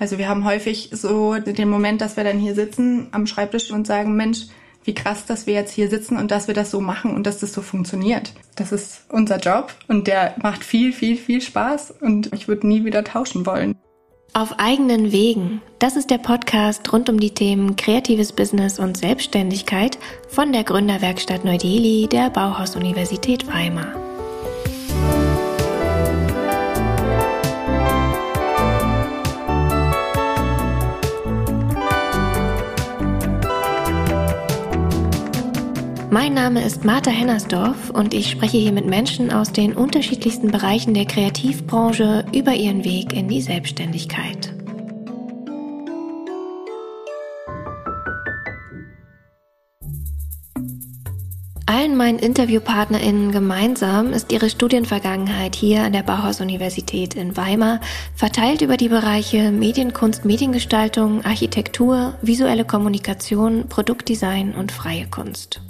Also wir haben häufig so den Moment, dass wir dann hier sitzen am Schreibtisch und sagen, Mensch, wie krass, dass wir jetzt hier sitzen und dass wir das so machen und dass das so funktioniert. Das ist unser Job und der macht viel, viel, viel Spaß und ich würde nie wieder tauschen wollen. Auf eigenen Wegen. Das ist der Podcast rund um die Themen kreatives Business und Selbstständigkeit von der Gründerwerkstatt Neu-Delhi der Bauhaus-Universität Weimar. Mein Name ist Martha Hennersdorf und ich spreche hier mit Menschen aus den unterschiedlichsten Bereichen der Kreativbranche über ihren Weg in die Selbstständigkeit. Allen meinen InterviewpartnerInnen gemeinsam ist ihre Studienvergangenheit hier an der Bauhaus-Universität in Weimar verteilt über die Bereiche Medienkunst, Mediengestaltung, Architektur, visuelle Kommunikation, Produktdesign und freie Kunst.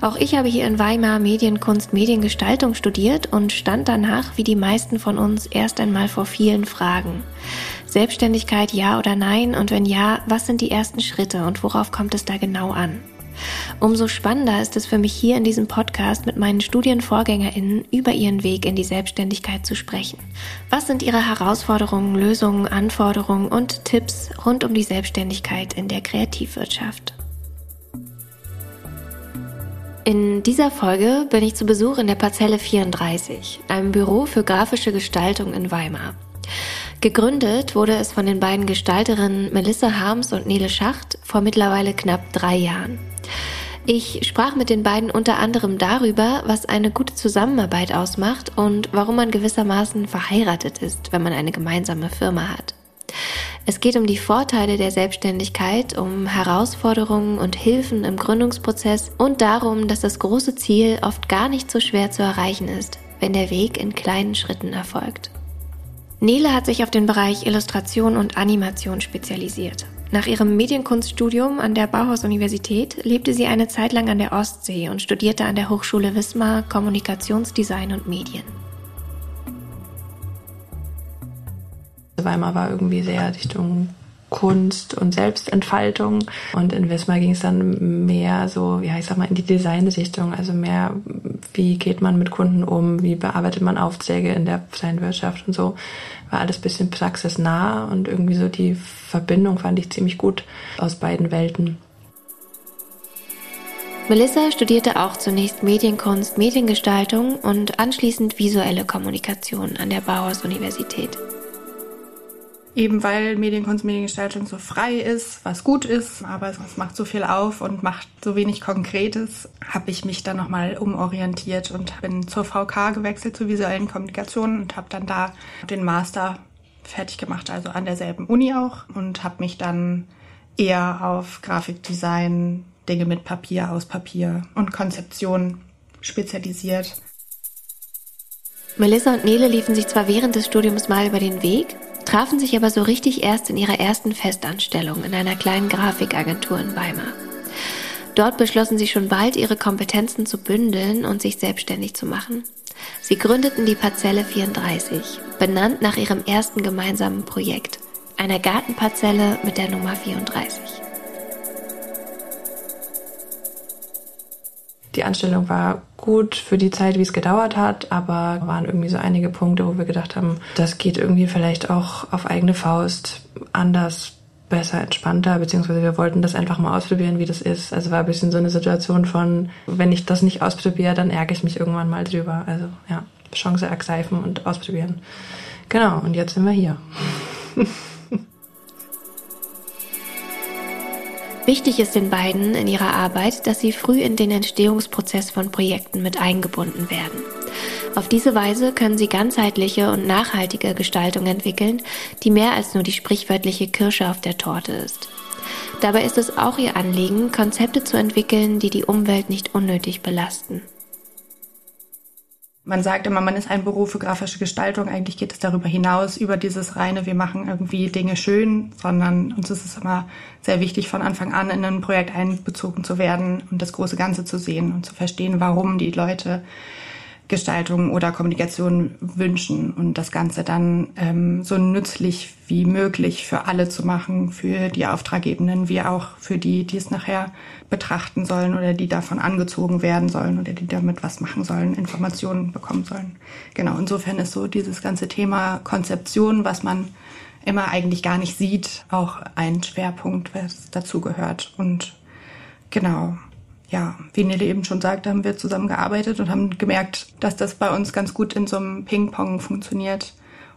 Auch ich habe hier in Weimar Medienkunst, Mediengestaltung studiert und stand danach, wie die meisten von uns, erst einmal vor vielen Fragen. Selbstständigkeit ja oder nein und wenn ja, was sind die ersten Schritte und worauf kommt es da genau an? Umso spannender ist es für mich hier in diesem Podcast mit meinen Studienvorgängerinnen über ihren Weg in die Selbstständigkeit zu sprechen. Was sind ihre Herausforderungen, Lösungen, Anforderungen und Tipps rund um die Selbstständigkeit in der Kreativwirtschaft? In dieser Folge bin ich zu Besuch in der Parzelle 34, einem Büro für grafische Gestaltung in Weimar. Gegründet wurde es von den beiden Gestalterinnen Melissa Harms und Nele Schacht vor mittlerweile knapp drei Jahren. Ich sprach mit den beiden unter anderem darüber, was eine gute Zusammenarbeit ausmacht und warum man gewissermaßen verheiratet ist, wenn man eine gemeinsame Firma hat. Es geht um die Vorteile der Selbstständigkeit, um Herausforderungen und Hilfen im Gründungsprozess und darum, dass das große Ziel oft gar nicht so schwer zu erreichen ist, wenn der Weg in kleinen Schritten erfolgt. Nele hat sich auf den Bereich Illustration und Animation spezialisiert. Nach ihrem Medienkunststudium an der Bauhaus-Universität lebte sie eine Zeit lang an der Ostsee und studierte an der Hochschule Wismar Kommunikationsdesign und Medien. Weimar war irgendwie sehr Richtung Kunst und Selbstentfaltung. Und in Wismar ging es dann mehr so, ja, ich sag mal, in die Designrichtung. Also mehr, wie geht man mit Kunden um, wie bearbeitet man Aufträge in der freien Wirtschaft und so. War alles bisschen praxisnah und irgendwie so die Verbindung fand ich ziemlich gut aus beiden Welten. Melissa studierte auch zunächst Medienkunst, Mediengestaltung und anschließend visuelle Kommunikation an der Bauhaus-Universität. Eben weil Medienkunst, Mediengestaltung so frei ist, was gut ist, aber es macht so viel auf und macht so wenig Konkretes, habe ich mich dann nochmal umorientiert und bin zur VK gewechselt, zur visuellen Kommunikation und habe dann da den Master fertig gemacht, also an derselben Uni auch und habe mich dann eher auf Grafikdesign, Dinge mit Papier, aus Papier und Konzeption spezialisiert. Melissa und Nele liefen sich zwar während des Studiums mal über den Weg, trafen sich aber so richtig erst in ihrer ersten Festanstellung in einer kleinen Grafikagentur in Weimar. Dort beschlossen sie schon bald, ihre Kompetenzen zu bündeln und sich selbstständig zu machen. Sie gründeten die Parzelle 34, benannt nach ihrem ersten gemeinsamen Projekt, einer Gartenparzelle mit der Nummer 34. Die Anstellung war gut für die Zeit, wie es gedauert hat, aber waren irgendwie so einige Punkte, wo wir gedacht haben, das geht irgendwie vielleicht auch auf eigene Faust anders, besser, entspannter, beziehungsweise wir wollten das einfach mal ausprobieren, wie das ist. Also war ein bisschen so eine Situation von, wenn ich das nicht ausprobiere, dann ärgere ich mich irgendwann mal drüber. Also ja, Chance ergreifen und ausprobieren. Genau, und jetzt sind wir hier. Wichtig ist den beiden in ihrer Arbeit, dass sie früh in den Entstehungsprozess von Projekten mit eingebunden werden. Auf diese Weise können sie ganzheitliche und nachhaltige Gestaltung entwickeln, die mehr als nur die sprichwörtliche Kirsche auf der Torte ist. Dabei ist es auch ihr Anliegen, Konzepte zu entwickeln, die die Umwelt nicht unnötig belasten. Man sagt immer, man ist ein Beruf für grafische Gestaltung. Eigentlich geht es darüber hinaus, über dieses reine, wir machen irgendwie Dinge schön, sondern uns ist es immer sehr wichtig, von Anfang an in ein Projekt einbezogen zu werden und das große Ganze zu sehen und zu verstehen, warum die Leute Gestaltung oder Kommunikation wünschen und das Ganze dann ähm, so nützlich wie möglich für alle zu machen, für die Auftraggebenden, wie auch für die, die es nachher betrachten sollen oder die davon angezogen werden sollen oder die damit was machen sollen, Informationen bekommen sollen. Genau, insofern ist so dieses ganze Thema Konzeption, was man immer eigentlich gar nicht sieht, auch ein Schwerpunkt, was dazugehört. Und genau, ja, wie Nele eben schon sagte, haben wir zusammengearbeitet und haben gemerkt, dass das bei uns ganz gut in so einem Ping-Pong funktioniert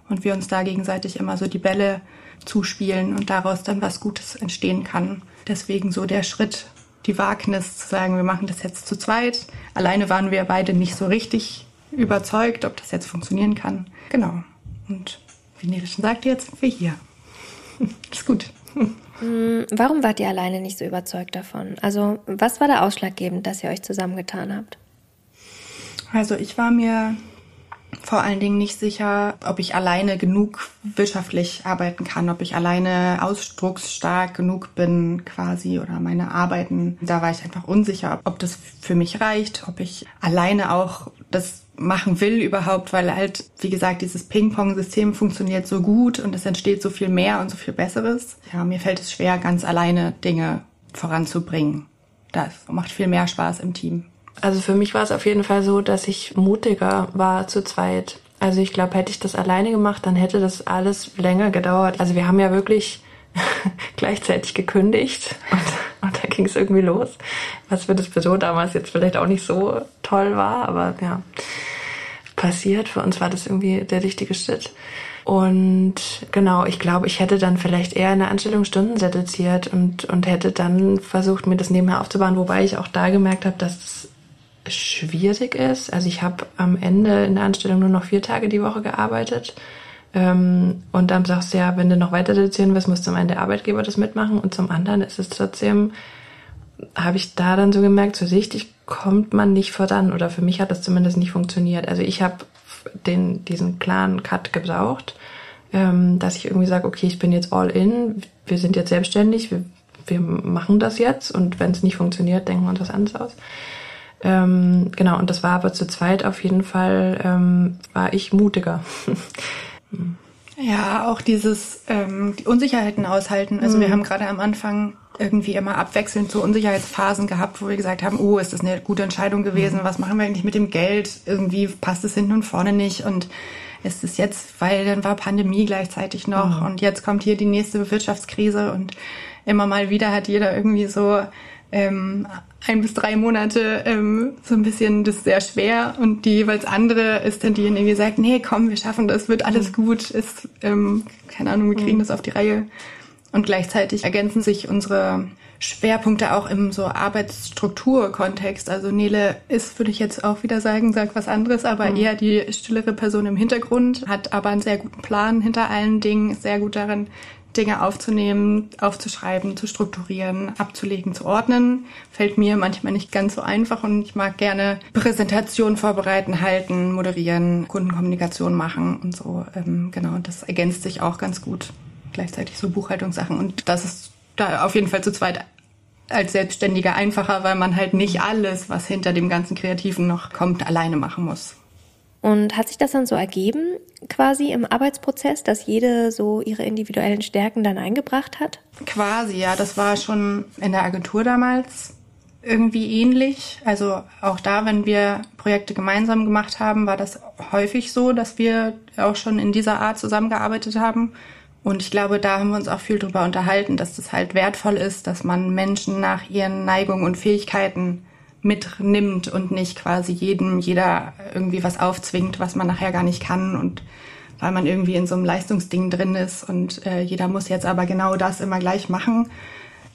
und wir uns da gegenseitig immer so die Bälle zuspielen und daraus dann was Gutes entstehen kann. Deswegen so der Schritt, die Wagnis zu sagen, wir machen das jetzt zu zweit. Alleine waren wir beide nicht so richtig überzeugt, ob das jetzt funktionieren kann. Genau. Und wie Nele schon sagte, jetzt sind wir hier. ist gut. Mm, warum wart ihr alleine nicht so überzeugt davon? Also, was war da ausschlaggebend, dass ihr euch zusammengetan habt? Also, ich war mir vor allen Dingen nicht sicher, ob ich alleine genug wirtschaftlich arbeiten kann, ob ich alleine ausdrucksstark genug bin quasi oder meine Arbeiten. Da war ich einfach unsicher, ob das für mich reicht, ob ich alleine auch das machen will überhaupt, weil halt, wie gesagt, dieses Ping-Pong-System funktioniert so gut und es entsteht so viel mehr und so viel Besseres. Ja, mir fällt es schwer, ganz alleine Dinge voranzubringen. Das macht viel mehr Spaß im Team. Also für mich war es auf jeden Fall so, dass ich mutiger war zu zweit. Also ich glaube, hätte ich das alleine gemacht, dann hätte das alles länger gedauert. Also wir haben ja wirklich gleichzeitig gekündigt und, und da ging es irgendwie los. Was für das Büro damals jetzt vielleicht auch nicht so toll war, aber ja, passiert. Für uns war das irgendwie der richtige Schritt. Und genau, ich glaube, ich hätte dann vielleicht eher eine Anstellung Stunden reduziert und, und hätte dann versucht, mir das nebenher aufzubauen, wobei ich auch da gemerkt habe, dass es schwierig ist. Also ich habe am Ende in der Anstellung nur noch vier Tage die Woche gearbeitet ähm, und dann sagst du ja, wenn du noch weiter reduzieren willst, muss zum einen der Arbeitgeber das mitmachen und zum anderen ist es trotzdem, habe ich da dann so gemerkt, so richtig kommt man nicht voran oder für mich hat das zumindest nicht funktioniert. Also ich habe den diesen klaren Cut gebraucht, ähm, dass ich irgendwie sage, okay, ich bin jetzt all in, wir sind jetzt selbstständig, wir, wir machen das jetzt und wenn es nicht funktioniert, denken wir uns was anderes aus. Ähm, genau, und das war aber zu zweit auf jeden Fall, ähm, war ich mutiger. Ja, auch dieses ähm, die Unsicherheiten aushalten. Also mhm. wir haben gerade am Anfang irgendwie immer abwechselnd so Unsicherheitsphasen gehabt, wo wir gesagt haben, oh, ist das eine gute Entscheidung gewesen? Mhm. Was machen wir eigentlich mit dem Geld? Irgendwie passt es hinten und vorne nicht und ist es jetzt, weil dann war Pandemie gleichzeitig noch mhm. und jetzt kommt hier die nächste Wirtschaftskrise und immer mal wieder hat jeder irgendwie so ähm, ein bis drei Monate ähm, so ein bisschen das sehr schwer und die jeweils andere ist dann diejenige, die sagt, nee, komm, wir schaffen das, wird alles mhm. gut, ist, ähm, keine Ahnung, wir kriegen mhm. das auf die Reihe. Und gleichzeitig ergänzen sich unsere Schwerpunkte auch im so Arbeitsstruktur-Kontext. Also Nele ist, würde ich jetzt auch wieder sagen, sagt was anderes, aber mhm. eher die stillere Person im Hintergrund, hat aber einen sehr guten Plan hinter allen Dingen, ist sehr gut darin, Dinge aufzunehmen, aufzuschreiben, zu strukturieren, abzulegen, zu ordnen. Fällt mir manchmal nicht ganz so einfach und ich mag gerne Präsentationen vorbereiten, halten, moderieren, Kundenkommunikation machen und so. Ähm, genau, das ergänzt sich auch ganz gut. Gleichzeitig so Buchhaltungssachen und das ist da auf jeden Fall zu zweit als Selbstständiger einfacher, weil man halt nicht alles, was hinter dem ganzen Kreativen noch kommt, alleine machen muss. Und hat sich das dann so ergeben, quasi im Arbeitsprozess, dass jede so ihre individuellen Stärken dann eingebracht hat? Quasi, ja. Das war schon in der Agentur damals irgendwie ähnlich. Also auch da, wenn wir Projekte gemeinsam gemacht haben, war das häufig so, dass wir auch schon in dieser Art zusammengearbeitet haben. Und ich glaube, da haben wir uns auch viel drüber unterhalten, dass das halt wertvoll ist, dass man Menschen nach ihren Neigungen und Fähigkeiten mitnimmt und nicht quasi jedem, jeder irgendwie was aufzwingt, was man nachher gar nicht kann und weil man irgendwie in so einem Leistungsding drin ist und äh, jeder muss jetzt aber genau das immer gleich machen.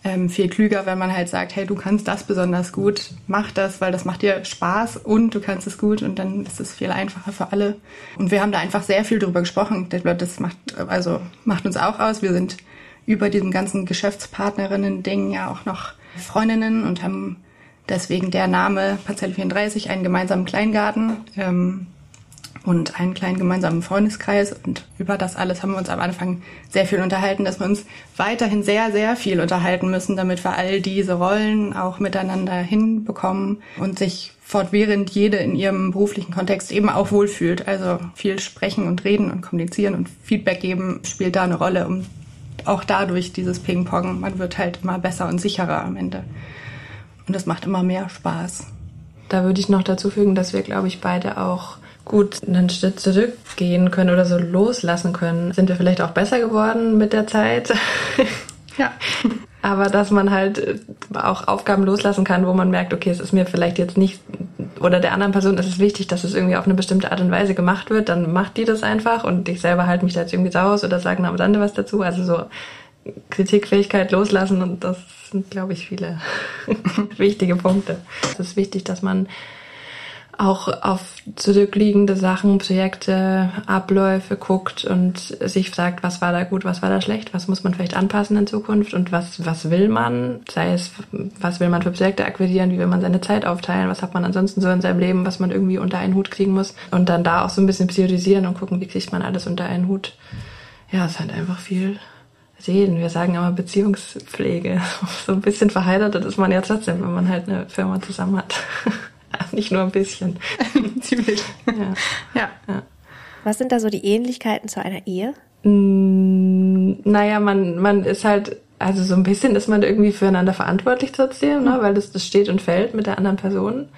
Ähm, viel klüger, wenn man halt sagt, hey, du kannst das besonders gut, mach das, weil das macht dir Spaß und du kannst es gut und dann ist es viel einfacher für alle. Und wir haben da einfach sehr viel drüber gesprochen. Das macht, also macht uns auch aus. Wir sind über diesem ganzen Geschäftspartnerinnen-Ding ja auch noch Freundinnen und haben Deswegen der Name Parzelle 34, einen gemeinsamen Kleingarten. Ähm, und einen kleinen gemeinsamen Freundeskreis. Und über das alles haben wir uns am Anfang sehr viel unterhalten, dass wir uns weiterhin sehr, sehr viel unterhalten müssen, damit wir all diese Rollen auch miteinander hinbekommen und sich fortwährend jede in ihrem beruflichen Kontext eben auch wohlfühlt. Also viel sprechen und reden und kommunizieren und Feedback geben spielt da eine Rolle, um auch dadurch dieses Ping-Pong, man wird halt immer besser und sicherer am Ende. Und das macht immer mehr Spaß. Da würde ich noch dazu fügen, dass wir, glaube ich, beide auch gut einen Schritt zurückgehen können oder so loslassen können. Sind wir vielleicht auch besser geworden mit der Zeit? Ja. Aber dass man halt auch Aufgaben loslassen kann, wo man merkt, okay, es ist mir vielleicht jetzt nicht, oder der anderen Person ist es wichtig, dass es irgendwie auf eine bestimmte Art und Weise gemacht wird, dann macht die das einfach und ich selber halte mich da jetzt irgendwie sauer oder sage am Rande was dazu. Also so Kritikfähigkeit loslassen und das sind, glaube ich, viele wichtige Punkte. Es ist wichtig, dass man auch auf zurückliegende Sachen, Projekte, Abläufe guckt und sich fragt, was war da gut, was war da schlecht, was muss man vielleicht anpassen in Zukunft und was, was will man, sei es, was will man für Projekte akquirieren, wie will man seine Zeit aufteilen, was hat man ansonsten so in seinem Leben, was man irgendwie unter einen Hut kriegen muss und dann da auch so ein bisschen priorisieren und gucken, wie kriegt man alles unter einen Hut. Ja, es halt einfach viel reden. Wir sagen immer Beziehungspflege. So ein bisschen verheiratet ist man ja trotzdem, wenn man halt eine Firma zusammen hat. Nicht nur ein bisschen. Ziemlich. Ja. Ja. ja. Was sind da so die Ähnlichkeiten zu einer Ehe? Mm, naja, man, man ist halt, also so ein bisschen ist man irgendwie füreinander verantwortlich trotzdem, ne? weil das, das steht und fällt mit der anderen Person,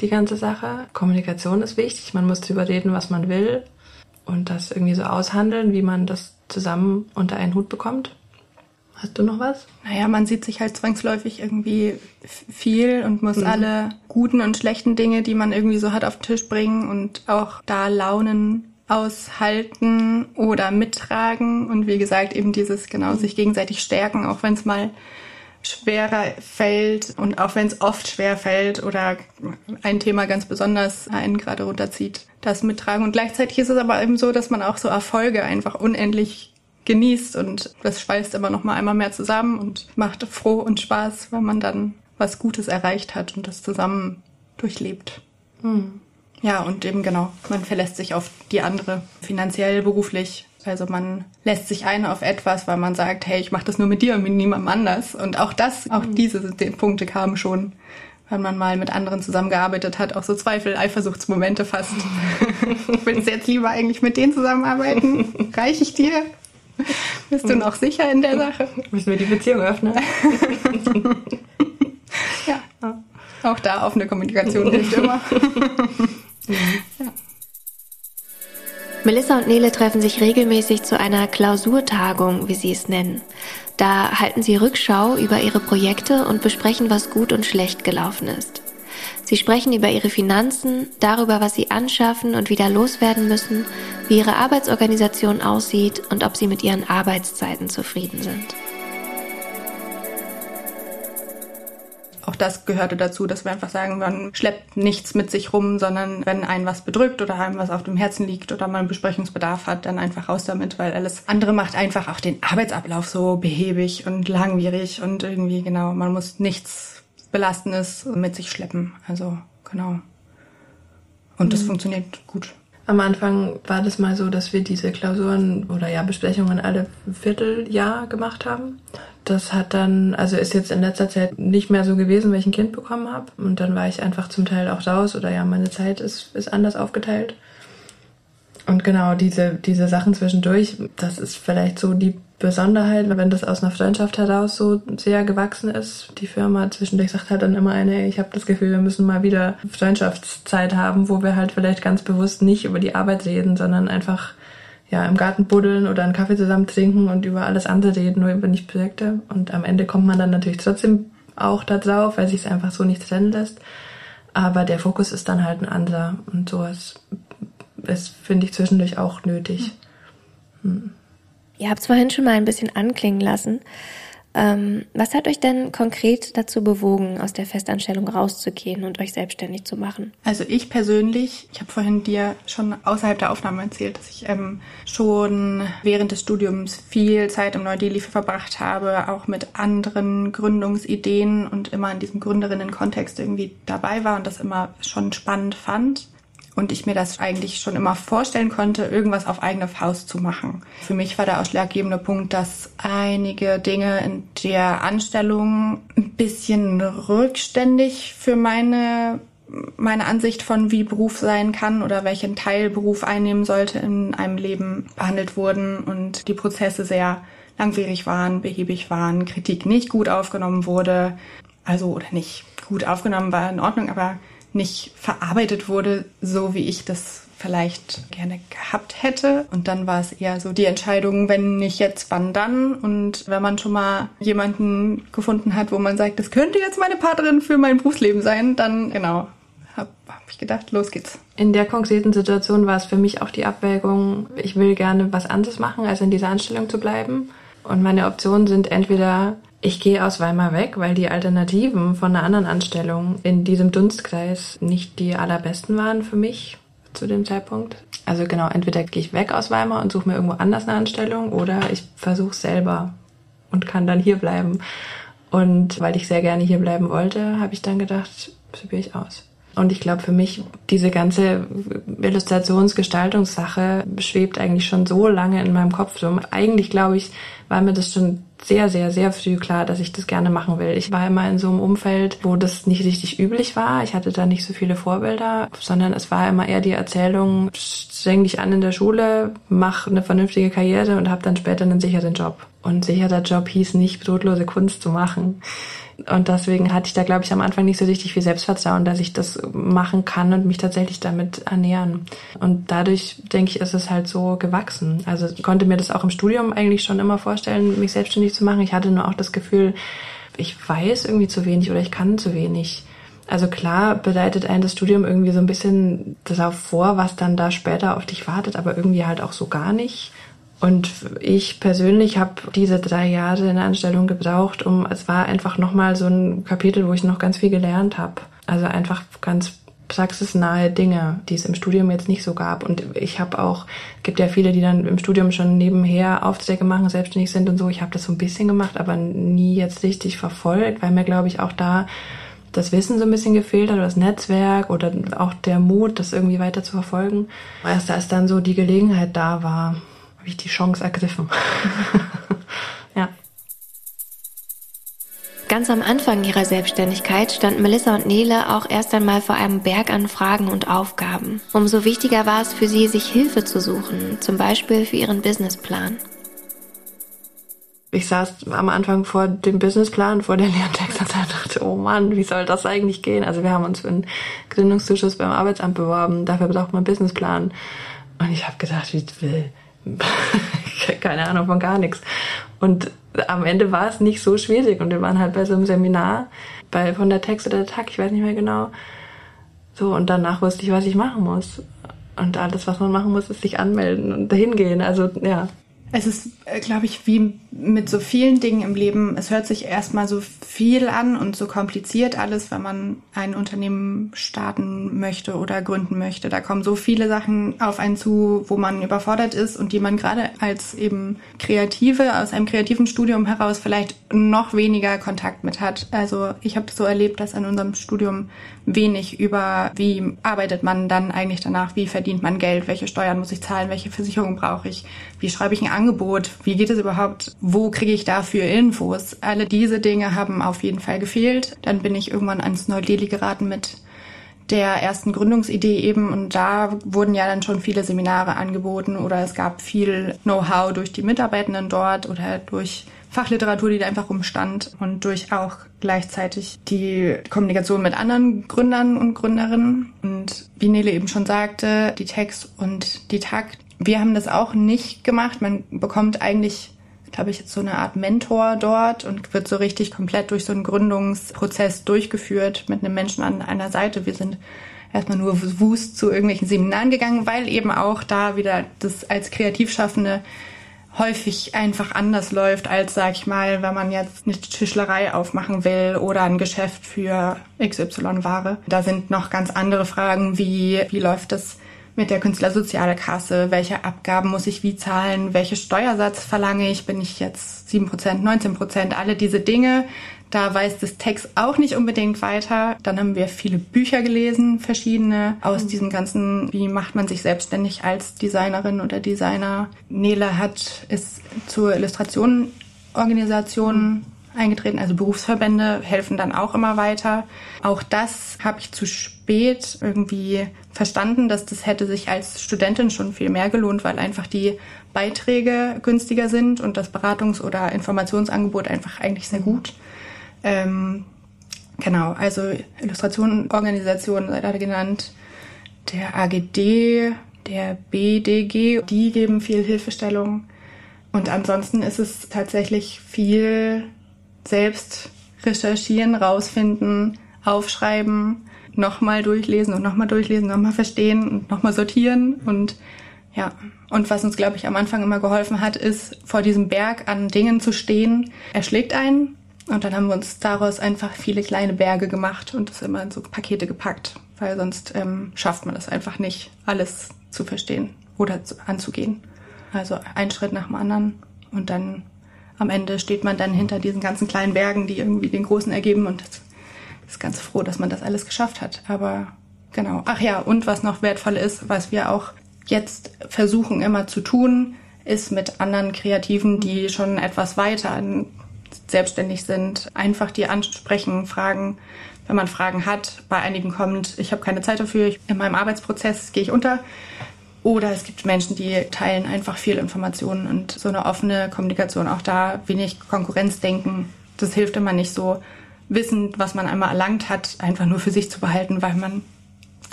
die ganze Sache. Kommunikation ist wichtig, man muss drüber reden, was man will und das irgendwie so aushandeln, wie man das zusammen unter einen Hut bekommt. Hast du noch was? Naja, man sieht sich halt zwangsläufig irgendwie viel und muss mhm. alle guten und schlechten Dinge, die man irgendwie so hat, auf den Tisch bringen und auch da Launen aushalten oder mittragen und wie gesagt eben dieses genau sich gegenseitig stärken, auch wenn es mal schwerer fällt und auch wenn es oft schwer fällt oder ein Thema ganz besonders einen gerade runterzieht, das mittragen. Und gleichzeitig ist es aber eben so, dass man auch so Erfolge einfach unendlich genießt und das schweißt immer noch mal einmal mehr zusammen und macht froh und Spaß, wenn man dann was Gutes erreicht hat und das zusammen durchlebt. Hm. Ja, und eben genau, man verlässt sich auf die andere, finanziell, beruflich. Also man lässt sich ein auf etwas, weil man sagt, hey, ich mache das nur mit dir und mit niemandem anders. Und auch das, auch hm. diese Punkte kamen schon, wenn man mal mit anderen zusammengearbeitet hat, auch so Zweifel, Eifersuchtsmomente fast. Willst du jetzt lieber eigentlich mit denen zusammenarbeiten? Reich ich dir? Bist du noch sicher in der Sache? Müssen wir die Beziehung öffnen? ja. Auch da offene Kommunikation hilft immer. ja. Melissa und Nele treffen sich regelmäßig zu einer Klausurtagung, wie sie es nennen. Da halten sie Rückschau über ihre Projekte und besprechen, was gut und schlecht gelaufen ist. Sie sprechen über ihre Finanzen, darüber, was sie anschaffen und wieder loswerden müssen, wie ihre Arbeitsorganisation aussieht und ob sie mit ihren Arbeitszeiten zufrieden sind. Auch das gehörte dazu, dass wir einfach sagen, man schleppt nichts mit sich rum, sondern wenn einen was bedrückt oder einem was auf dem Herzen liegt oder man Besprechungsbedarf hat, dann einfach raus damit, weil alles andere macht einfach auch den Arbeitsablauf so behäbig und langwierig und irgendwie genau, man muss nichts Belastendes mit sich schleppen. Also genau. Und das mhm. funktioniert gut. Am Anfang war das mal so, dass wir diese Klausuren oder ja Besprechungen alle Vierteljahr gemacht haben. Das hat dann, also ist jetzt in letzter Zeit nicht mehr so gewesen, weil ich ein Kind bekommen habe. Und dann war ich einfach zum Teil auch raus oder ja, meine Zeit ist, ist anders aufgeteilt. Und genau diese, diese Sachen zwischendurch, das ist vielleicht so die Besonderheit, wenn das aus einer Freundschaft heraus so sehr gewachsen ist. Die Firma zwischendurch sagt halt dann immer eine, ich habe das Gefühl, wir müssen mal wieder Freundschaftszeit haben, wo wir halt vielleicht ganz bewusst nicht über die Arbeit reden, sondern einfach ja im Garten buddeln oder einen Kaffee zusammen trinken und über alles andere reden, nur über nicht Projekte. Und am Ende kommt man dann natürlich trotzdem auch da drauf, weil sich es einfach so nicht trennen lässt. Aber der Fokus ist dann halt ein anderer und sowas ist, finde ich, zwischendurch auch nötig. Hm. Ihr habt es vorhin schon mal ein bisschen anklingen lassen. Ähm, was hat euch denn konkret dazu bewogen, aus der Festanstellung rauszugehen und euch selbstständig zu machen? Also ich persönlich, ich habe vorhin dir schon außerhalb der Aufnahme erzählt, dass ich ähm, schon während des Studiums viel Zeit im Neu-Delhi verbracht habe, auch mit anderen Gründungsideen und immer in diesem Gründerinnen-Kontext irgendwie dabei war und das immer schon spannend fand. Und ich mir das eigentlich schon immer vorstellen konnte, irgendwas auf eigene Faust zu machen. Für mich war der ausschlaggebende Punkt, dass einige Dinge in der Anstellung ein bisschen rückständig für meine meine Ansicht von wie Beruf sein kann oder welchen Teil Beruf einnehmen sollte in einem Leben behandelt wurden und die Prozesse sehr langwierig waren, behäbig waren, Kritik nicht gut aufgenommen wurde, also oder nicht gut aufgenommen war in Ordnung, aber nicht verarbeitet wurde, so wie ich das vielleicht gerne gehabt hätte. Und dann war es eher so die Entscheidung, wenn nicht jetzt, wann dann? Und wenn man schon mal jemanden gefunden hat, wo man sagt, das könnte jetzt meine Partnerin für mein Berufsleben sein, dann genau, habe hab ich gedacht, los geht's. In der konkreten Situation war es für mich auch die Abwägung, ich will gerne was anderes machen, als in dieser Anstellung zu bleiben. Und meine Optionen sind entweder ich gehe aus Weimar weg, weil die Alternativen von einer anderen Anstellung in diesem Dunstkreis nicht die allerbesten waren für mich zu dem Zeitpunkt. Also genau, entweder gehe ich weg aus Weimar und suche mir irgendwo anders eine Anstellung oder ich versuche selber und kann dann hier bleiben. Und weil ich sehr gerne hier bleiben wollte, habe ich dann gedacht, probiere ich aus. Und ich glaube, für mich, diese ganze Illustrationsgestaltungssache schwebt eigentlich schon so lange in meinem Kopf rum. Eigentlich, glaube ich, war mir das schon sehr, sehr, sehr früh klar, dass ich das gerne machen will. Ich war immer in so einem Umfeld, wo das nicht richtig üblich war. Ich hatte da nicht so viele Vorbilder, sondern es war immer eher die Erzählung, streng dich an in der Schule, mach eine vernünftige Karriere und hab dann später einen sicheren Job. Und sicherer Job hieß nicht, brotlose Kunst zu machen. Und deswegen hatte ich da, glaube ich, am Anfang nicht so richtig viel Selbstvertrauen, dass ich das machen kann und mich tatsächlich damit ernähren. Und dadurch, denke ich, ist es halt so gewachsen. Also ich konnte mir das auch im Studium eigentlich schon immer vorstellen, mich selbstständig zu machen. Ich hatte nur auch das Gefühl, ich weiß irgendwie zu wenig oder ich kann zu wenig. Also klar bereitet ein das Studium irgendwie so ein bisschen darauf vor, was dann da später auf dich wartet, aber irgendwie halt auch so gar nicht. Und ich persönlich habe diese drei Jahre in der Anstellung gebraucht, um es war einfach nochmal so ein Kapitel, wo ich noch ganz viel gelernt habe. Also einfach ganz praxisnahe Dinge, die es im Studium jetzt nicht so gab. Und ich habe auch, gibt ja viele, die dann im Studium schon nebenher Aufträge machen, selbstständig sind und so. Ich habe das so ein bisschen gemacht, aber nie jetzt richtig verfolgt, weil mir, glaube ich, auch da das Wissen so ein bisschen gefehlt hat, oder das Netzwerk oder auch der Mut, das irgendwie weiter zu verfolgen. Erst als dann so die Gelegenheit da war, habe ich die Chance ergriffen. ja. Ganz am Anfang ihrer Selbstständigkeit standen Melissa und Nele auch erst einmal vor einem Berg an Fragen und Aufgaben. Umso wichtiger war es für sie, sich Hilfe zu suchen, zum Beispiel für ihren Businessplan. Ich saß am Anfang vor dem Businessplan, vor der Lerntext und dachte, oh Mann, wie soll das eigentlich gehen? Also wir haben uns für einen Gründungszuschuss beim Arbeitsamt beworben, dafür braucht man einen Businessplan. Und ich habe gedacht, wie will keine Ahnung von gar nichts. Und am Ende war es nicht so schwierig und wir waren halt bei so einem Seminar bei von der Text oder der Tag, ich weiß nicht mehr genau. So und danach wusste ich, was ich machen muss. Und alles, was man machen muss, ist sich anmelden und dahin gehen. Also ja, es ist, äh, glaube ich, wie mit so vielen Dingen im Leben. Es hört sich erstmal so viel an und so kompliziert alles, wenn man ein Unternehmen starten möchte oder gründen möchte. Da kommen so viele Sachen auf einen zu, wo man überfordert ist und die man gerade als eben Kreative aus einem kreativen Studium heraus vielleicht noch weniger Kontakt mit hat. Also ich habe so erlebt, dass in unserem Studium wenig über, wie arbeitet man dann eigentlich danach, wie verdient man Geld, welche Steuern muss ich zahlen, welche Versicherung brauche ich, wie schreibe ich ein Angebot, wie geht es überhaupt, wo kriege ich dafür Infos. Alle diese Dinge haben auf jeden Fall gefehlt. Dann bin ich irgendwann ans Neu-Delhi geraten mit der ersten Gründungsidee eben und da wurden ja dann schon viele Seminare angeboten oder es gab viel Know-how durch die Mitarbeitenden dort oder durch Fachliteratur, die da einfach rumstand und durch auch gleichzeitig die Kommunikation mit anderen Gründern und Gründerinnen. Und wie Nele eben schon sagte, die Text und die Takt. Wir haben das auch nicht gemacht. Man bekommt eigentlich glaube ich, jetzt so eine Art Mentor dort und wird so richtig komplett durch so einen Gründungsprozess durchgeführt mit einem Menschen an einer Seite. Wir sind erstmal nur wust zu irgendwelchen Seminaren gegangen, weil eben auch da wieder das als Kreativschaffende häufig einfach anders läuft, als, sag ich mal, wenn man jetzt eine Tischlerei aufmachen will oder ein Geschäft für XY-Ware. Da sind noch ganz andere Fragen wie, wie läuft das mit der Künstlersozialkasse, welche Abgaben muss ich wie zahlen, welche Steuersatz verlange ich, bin ich jetzt 7%, 19%, alle diese Dinge. Da weiß das Text auch nicht unbedingt weiter. Dann haben wir viele Bücher gelesen, verschiedene, aus mhm. diesem ganzen, wie macht man sich selbstständig als Designerin oder Designer. Nele hat, ist zur Illustrationenorganisation mhm eingetreten. Also Berufsverbände helfen dann auch immer weiter. Auch das habe ich zu spät irgendwie verstanden, dass das hätte sich als Studentin schon viel mehr gelohnt, weil einfach die Beiträge günstiger sind und das Beratungs- oder Informationsangebot einfach eigentlich sehr gut. Ähm, genau, also Illustrationenorganisationen sei da genannt, der AGD, der BDG, die geben viel Hilfestellung. Und ansonsten ist es tatsächlich viel selbst recherchieren, rausfinden, aufschreiben, nochmal durchlesen und nochmal durchlesen, nochmal verstehen und nochmal sortieren und ja. Und was uns, glaube ich, am Anfang immer geholfen hat, ist, vor diesem Berg an Dingen zu stehen. Er schlägt einen und dann haben wir uns daraus einfach viele kleine Berge gemacht und das immer in so Pakete gepackt, weil sonst ähm, schafft man das einfach nicht, alles zu verstehen oder zu, anzugehen. Also ein Schritt nach dem anderen und dann am Ende steht man dann hinter diesen ganzen kleinen Bergen, die irgendwie den großen ergeben und das ist ganz froh, dass man das alles geschafft hat. Aber genau. Ach ja, und was noch wertvoll ist, was wir auch jetzt versuchen immer zu tun, ist mit anderen Kreativen, die schon etwas weiter selbstständig sind, einfach die ansprechen, fragen, wenn man Fragen hat. Bei einigen kommt, ich habe keine Zeit dafür, in meinem Arbeitsprozess gehe ich unter. Oder es gibt Menschen, die teilen einfach viel Informationen und so eine offene Kommunikation, auch da wenig Konkurrenzdenken, das hilft immer nicht so. Wissen, was man einmal erlangt hat, einfach nur für sich zu behalten, weil man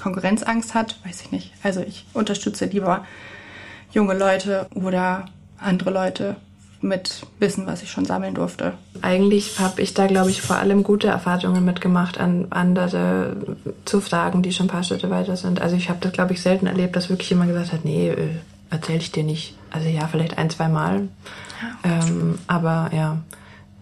Konkurrenzangst hat, weiß ich nicht. Also ich unterstütze lieber junge Leute oder andere Leute, mit Wissen, was ich schon sammeln durfte. Eigentlich habe ich da, glaube ich, vor allem gute Erfahrungen mitgemacht, an andere zu fragen, die schon ein paar Schritte weiter sind. Also ich habe das, glaube ich, selten erlebt, dass wirklich jemand gesagt hat, nee, äh, erzähle ich dir nicht. Also ja, vielleicht ein, zwei Mal. Ja, ähm, aber ja,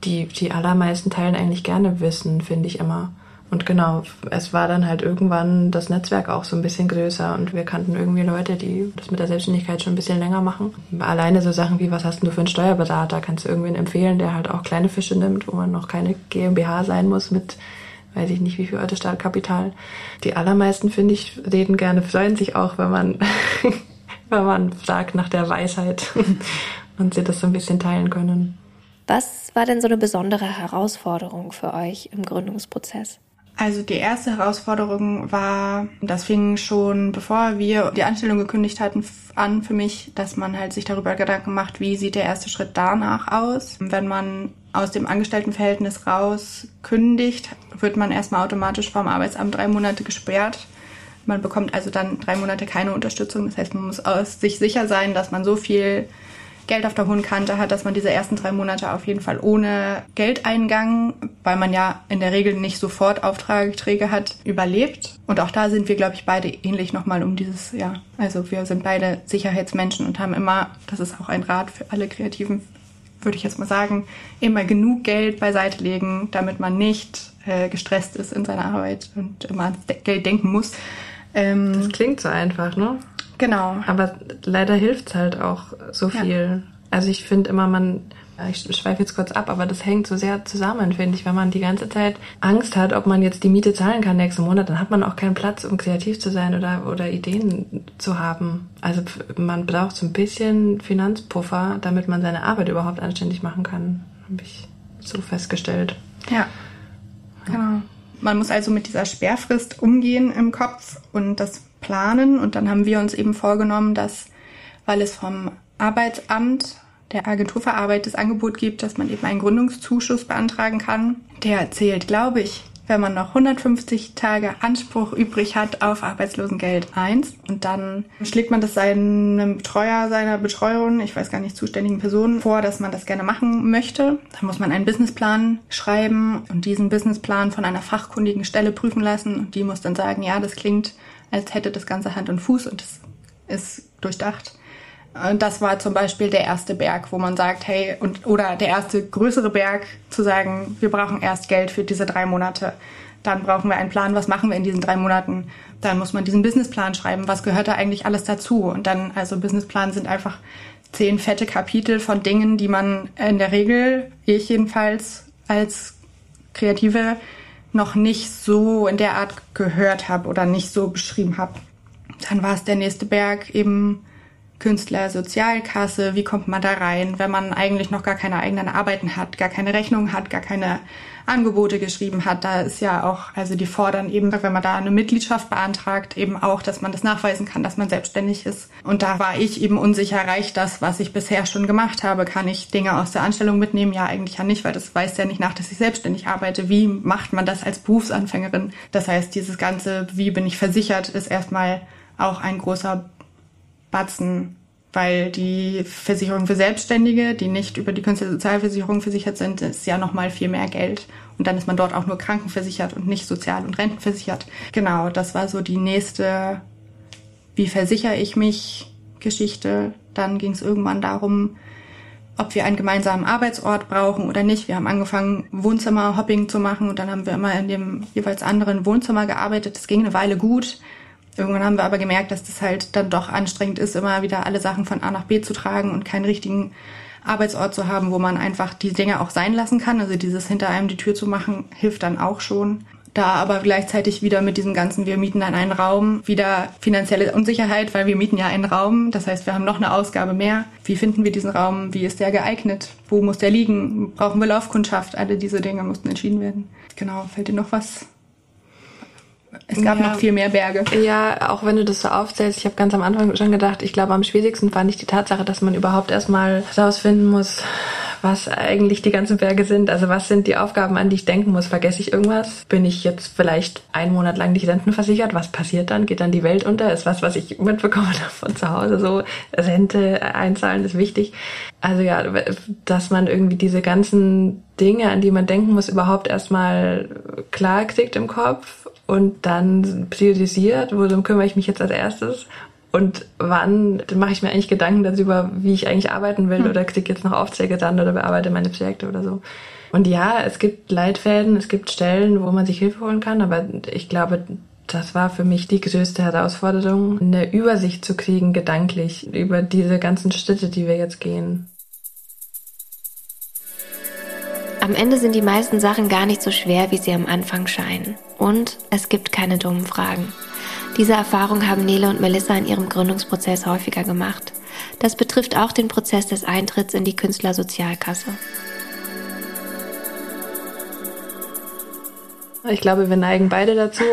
die, die allermeisten teilen eigentlich gerne Wissen, finde ich immer. Und genau, es war dann halt irgendwann das Netzwerk auch so ein bisschen größer und wir kannten irgendwie Leute, die das mit der Selbstständigkeit schon ein bisschen länger machen. Alleine so Sachen wie, was hast du für einen Steuerberater? Kannst du irgendwen empfehlen, der halt auch kleine Fische nimmt, wo man noch keine GmbH sein muss mit, weiß ich nicht, wie viel Euro Startkapital. Die allermeisten, finde ich, reden gerne, freuen sich auch, wenn man, wenn man fragt nach der Weisheit und sie das so ein bisschen teilen können. Was war denn so eine besondere Herausforderung für euch im Gründungsprozess? Also die erste Herausforderung war, das fing schon bevor wir die Anstellung gekündigt hatten an für mich, dass man halt sich darüber Gedanken macht, wie sieht der erste Schritt danach aus. Wenn man aus dem Angestelltenverhältnis raus kündigt, wird man erstmal automatisch vom Arbeitsamt drei Monate gesperrt. Man bekommt also dann drei Monate keine Unterstützung. Das heißt, man muss aus sich sicher sein, dass man so viel Geld auf der hohen Kante hat, dass man diese ersten drei Monate auf jeden Fall ohne Geldeingang, weil man ja in der Regel nicht sofort Aufträge hat, überlebt. Und auch da sind wir, glaube ich, beide ähnlich nochmal um dieses, ja, also wir sind beide Sicherheitsmenschen und haben immer, das ist auch ein Rat für alle Kreativen, würde ich jetzt mal sagen, immer genug Geld beiseite legen, damit man nicht äh, gestresst ist in seiner Arbeit und immer ans Geld denken muss. Ähm, das klingt so einfach, ne? Genau. Aber leider hilft's halt auch so viel. Ja. Also ich finde immer, man, ich schweife jetzt kurz ab, aber das hängt so sehr zusammen, finde ich. Wenn man die ganze Zeit Angst hat, ob man jetzt die Miete zahlen kann nächsten Monat, dann hat man auch keinen Platz, um kreativ zu sein oder, oder Ideen zu haben. Also man braucht so ein bisschen Finanzpuffer, damit man seine Arbeit überhaupt anständig machen kann. Habe ich so festgestellt. Ja, genau. Man muss also mit dieser Sperrfrist umgehen im Kopf und das planen. Und dann haben wir uns eben vorgenommen, dass, weil es vom Arbeitsamt der Agentur für Arbeit das Angebot gibt, dass man eben einen Gründungszuschuss beantragen kann. Der zählt, glaube ich, wenn man noch 150 Tage Anspruch übrig hat auf Arbeitslosengeld 1 und dann schlägt man das seinem Betreuer, seiner Betreuerin, ich weiß gar nicht, zuständigen Person vor, dass man das gerne machen möchte. Dann muss man einen Businessplan schreiben und diesen Businessplan von einer fachkundigen Stelle prüfen lassen und die muss dann sagen, ja, das klingt als hätte das Ganze Hand und Fuß und es ist durchdacht. Und das war zum Beispiel der erste Berg, wo man sagt, hey, und, oder der erste größere Berg, zu sagen, wir brauchen erst Geld für diese drei Monate. Dann brauchen wir einen Plan, was machen wir in diesen drei Monaten. Dann muss man diesen Businessplan schreiben, was gehört da eigentlich alles dazu. Und dann, also Businessplan sind einfach zehn fette Kapitel von Dingen, die man in der Regel, ich jedenfalls als Kreative, noch nicht so in der Art gehört habe oder nicht so beschrieben habe. Dann war es der nächste Berg eben Künstler, Sozialkasse, wie kommt man da rein, wenn man eigentlich noch gar keine eigenen Arbeiten hat, gar keine Rechnung hat, gar keine Angebote geschrieben hat. Da ist ja auch, also die fordern eben, wenn man da eine Mitgliedschaft beantragt, eben auch, dass man das nachweisen kann, dass man selbstständig ist. Und da war ich eben unsicher, reicht das, was ich bisher schon gemacht habe? Kann ich Dinge aus der Anstellung mitnehmen? Ja, eigentlich ja nicht, weil das weist ja nicht nach, dass ich selbstständig arbeite. Wie macht man das als Berufsanfängerin? Das heißt, dieses ganze, wie bin ich versichert, ist erstmal auch ein großer Batzen, weil die Versicherung für Selbstständige, die nicht über die Künstlersozialversicherung versichert sind, ist ja nochmal viel mehr Geld. Und dann ist man dort auch nur krankenversichert und nicht sozial- und rentenversichert. Genau, das war so die nächste, wie versichere ich mich Geschichte. Dann ging es irgendwann darum, ob wir einen gemeinsamen Arbeitsort brauchen oder nicht. Wir haben angefangen, Wohnzimmer-Hopping zu machen und dann haben wir immer in dem jeweils anderen Wohnzimmer gearbeitet. Das ging eine Weile gut. Irgendwann haben wir aber gemerkt, dass das halt dann doch anstrengend ist, immer wieder alle Sachen von A nach B zu tragen und keinen richtigen Arbeitsort zu haben, wo man einfach die Dinge auch sein lassen kann. Also dieses hinter einem die Tür zu machen, hilft dann auch schon. Da aber gleichzeitig wieder mit diesem ganzen, wir mieten dann einen Raum, wieder finanzielle Unsicherheit, weil wir mieten ja einen Raum. Das heißt, wir haben noch eine Ausgabe mehr. Wie finden wir diesen Raum? Wie ist der geeignet? Wo muss der liegen? Brauchen wir Laufkundschaft? Alle diese Dinge mussten entschieden werden. Genau, fällt dir noch was es gab ja. noch viel mehr Berge. Ja, auch wenn du das so aufzählst, ich habe ganz am Anfang schon gedacht, ich glaube, am schwierigsten fand ich die Tatsache, dass man überhaupt erstmal herausfinden muss, was eigentlich die ganzen Berge sind. Also was sind die Aufgaben, an die ich denken muss? Vergesse ich irgendwas? Bin ich jetzt vielleicht einen Monat lang nicht rentenversichert? Was passiert dann? Geht dann die Welt unter? Ist was, was ich mitbekomme von zu Hause so. Rente einzahlen ist wichtig. Also ja, dass man irgendwie diese ganzen Dinge, an die man denken muss, überhaupt erstmal klar kriegt im Kopf und dann priorisiert, worum kümmere ich mich jetzt als erstes und wann mache ich mir eigentlich Gedanken darüber, wie ich eigentlich arbeiten will hm. oder kriege jetzt noch Aufträge dann oder bearbeite meine Projekte oder so. Und ja, es gibt Leitfäden, es gibt Stellen, wo man sich Hilfe holen kann, aber ich glaube, das war für mich die größte Herausforderung, eine Übersicht zu kriegen, gedanklich, über diese ganzen Schritte, die wir jetzt gehen. Am Ende sind die meisten Sachen gar nicht so schwer, wie sie am Anfang scheinen. Und es gibt keine dummen Fragen. Diese Erfahrung haben Nele und Melissa in ihrem Gründungsprozess häufiger gemacht. Das betrifft auch den Prozess des Eintritts in die Künstlersozialkasse. Ich glaube, wir neigen beide dazu,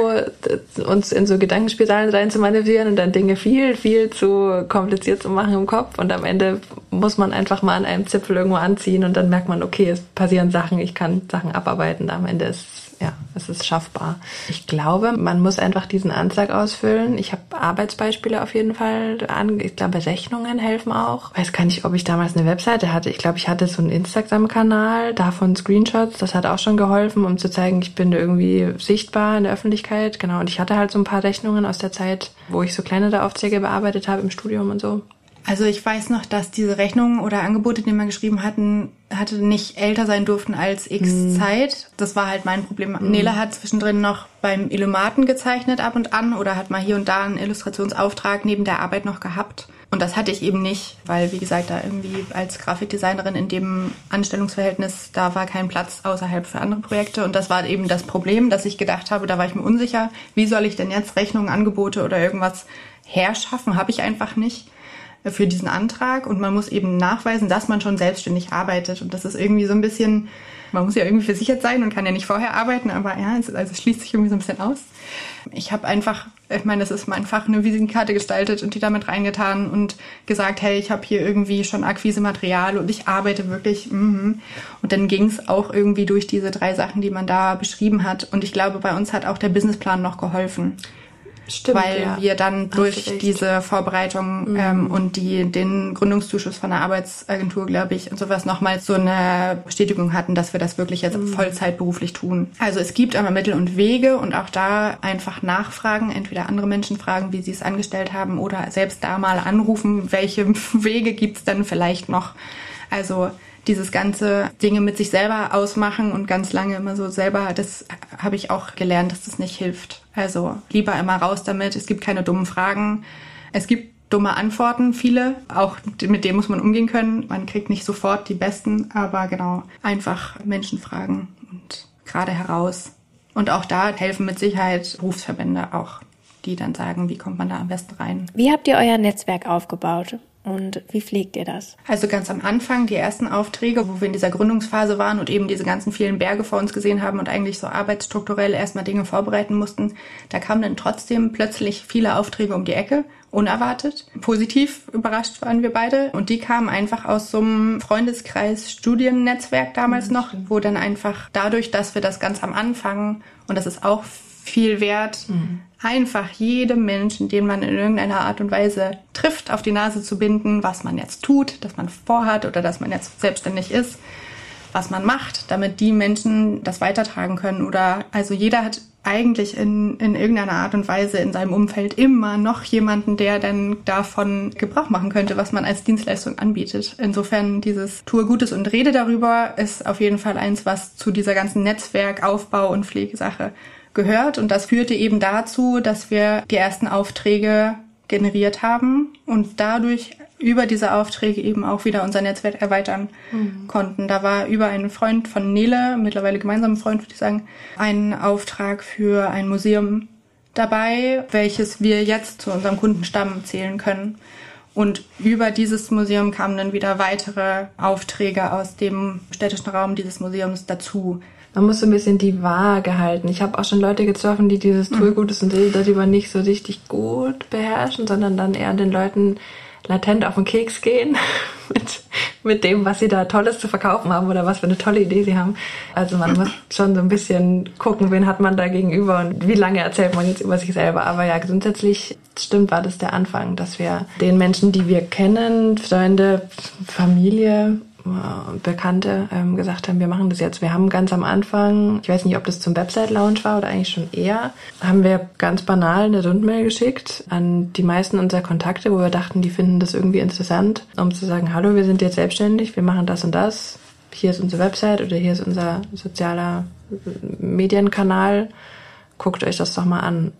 uns in so Gedankenspiralen rein zu manövrieren und dann Dinge viel, viel zu kompliziert zu machen im Kopf. Und am Ende muss man einfach mal an einem Zipfel irgendwo anziehen und dann merkt man, okay, es passieren Sachen, ich kann Sachen abarbeiten. Am Ende ist ja, es ist schaffbar. Ich glaube, man muss einfach diesen Antrag ausfüllen. Ich habe Arbeitsbeispiele auf jeden Fall an. Ich glaube, Rechnungen helfen auch. Weiß gar nicht, ob ich damals eine Webseite hatte. Ich glaube, ich hatte so einen Instagram-Kanal, davon Screenshots. Das hat auch schon geholfen, um zu zeigen, ich bin irgendwie sichtbar in der Öffentlichkeit. Genau. Und ich hatte halt so ein paar Rechnungen aus der Zeit, wo ich so kleinere Aufträge bearbeitet habe im Studium und so. Also ich weiß noch, dass diese Rechnungen oder Angebote, die wir geschrieben hatten, hatte nicht älter sein durften als X mm. Zeit. Das war halt mein Problem. Mm. Nele hat zwischendrin noch beim Illumaten gezeichnet ab und an oder hat mal hier und da einen Illustrationsauftrag neben der Arbeit noch gehabt. Und das hatte ich eben nicht, weil, wie gesagt, da irgendwie als Grafikdesignerin in dem Anstellungsverhältnis, da war kein Platz außerhalb für andere Projekte. Und das war eben das Problem, dass ich gedacht habe, da war ich mir unsicher, wie soll ich denn jetzt Rechnungen, Angebote oder irgendwas herschaffen? Habe ich einfach nicht für diesen Antrag und man muss eben nachweisen, dass man schon selbstständig arbeitet. Und das ist irgendwie so ein bisschen, man muss ja irgendwie versichert sein und kann ja nicht vorher arbeiten, aber ja, es, also es schließt sich irgendwie so ein bisschen aus. Ich habe einfach, ich meine, das ist einfach eine Visitenkarte gestaltet und die damit reingetan und gesagt, hey, ich habe hier irgendwie schon Akquise-Material und ich arbeite wirklich. Mm Und dann ging es auch irgendwie durch diese drei Sachen, die man da beschrieben hat. Und ich glaube, bei uns hat auch der Businessplan noch geholfen. Stimmt, weil ja. wir dann durch diese Vorbereitung mhm. ähm, und die, den Gründungszuschuss von der Arbeitsagentur, glaube ich, und sowas nochmal so eine Bestätigung hatten, dass wir das wirklich jetzt mhm. Vollzeitberuflich tun. Also es gibt aber Mittel und Wege und auch da einfach nachfragen, entweder andere Menschen fragen, wie sie es angestellt haben oder selbst da mal anrufen, welche Wege gibt's denn vielleicht noch. Also dieses ganze Dinge mit sich selber ausmachen und ganz lange immer so selber, das habe ich auch gelernt, dass das nicht hilft. Also lieber immer raus damit. Es gibt keine dummen Fragen. Es gibt dumme Antworten, viele. Auch mit denen muss man umgehen können. Man kriegt nicht sofort die besten, aber genau, einfach Menschen fragen und gerade heraus. Und auch da helfen mit Sicherheit Berufsverbände auch, die dann sagen, wie kommt man da am besten rein. Wie habt ihr euer Netzwerk aufgebaut? Und wie pflegt ihr das? Also ganz am Anfang, die ersten Aufträge, wo wir in dieser Gründungsphase waren und eben diese ganzen vielen Berge vor uns gesehen haben und eigentlich so arbeitsstrukturell erstmal Dinge vorbereiten mussten, da kamen dann trotzdem plötzlich viele Aufträge um die Ecke, unerwartet. Positiv überrascht waren wir beide. Und die kamen einfach aus so einem Freundeskreis Studiennetzwerk damals noch, wo dann einfach dadurch, dass wir das ganz am Anfang, und das ist auch viel wert, mhm. Einfach jedem Menschen, den man in irgendeiner Art und Weise trifft, auf die Nase zu binden, was man jetzt tut, dass man vorhat oder dass man jetzt selbstständig ist, was man macht, damit die Menschen das weitertragen können. Oder also jeder hat eigentlich in, in irgendeiner Art und Weise in seinem Umfeld immer noch jemanden, der dann davon Gebrauch machen könnte, was man als Dienstleistung anbietet. Insofern dieses Tue Gutes und Rede darüber ist auf jeden Fall eins, was zu dieser ganzen Netzwerkaufbau und Pflegesache gehört. Und das führte eben dazu, dass wir die ersten Aufträge generiert haben und dadurch über diese Aufträge eben auch wieder unser Netzwerk erweitern mhm. konnten. Da war über einen Freund von Nele, mittlerweile gemeinsamen Freund, würde ich sagen, ein Auftrag für ein Museum dabei, welches wir jetzt zu unserem Kundenstamm zählen können. Und über dieses Museum kamen dann wieder weitere Aufträge aus dem städtischen Raum dieses Museums dazu man muss so ein bisschen die Waage halten. Ich habe auch schon Leute getroffen, die dieses Tool Gutes und darüber nicht so richtig gut beherrschen, sondern dann eher den Leuten latent auf den Keks gehen mit, mit dem, was sie da Tolles zu verkaufen haben oder was für eine tolle Idee sie haben. Also man muss schon so ein bisschen gucken, wen hat man da gegenüber und wie lange erzählt man jetzt über sich selber. Aber ja, grundsätzlich stimmt, war das der Anfang, dass wir den Menschen, die wir kennen, Freunde, Familie Bekannte ähm, gesagt haben, wir machen das jetzt. Wir haben ganz am Anfang, ich weiß nicht, ob das zum Website-Launch war oder eigentlich schon eher, haben wir ganz banal eine Rundmail geschickt an die meisten unserer Kontakte, wo wir dachten, die finden das irgendwie interessant, um zu sagen, hallo, wir sind jetzt selbstständig, wir machen das und das. Hier ist unsere Website oder hier ist unser sozialer Medienkanal. Guckt euch das doch mal an.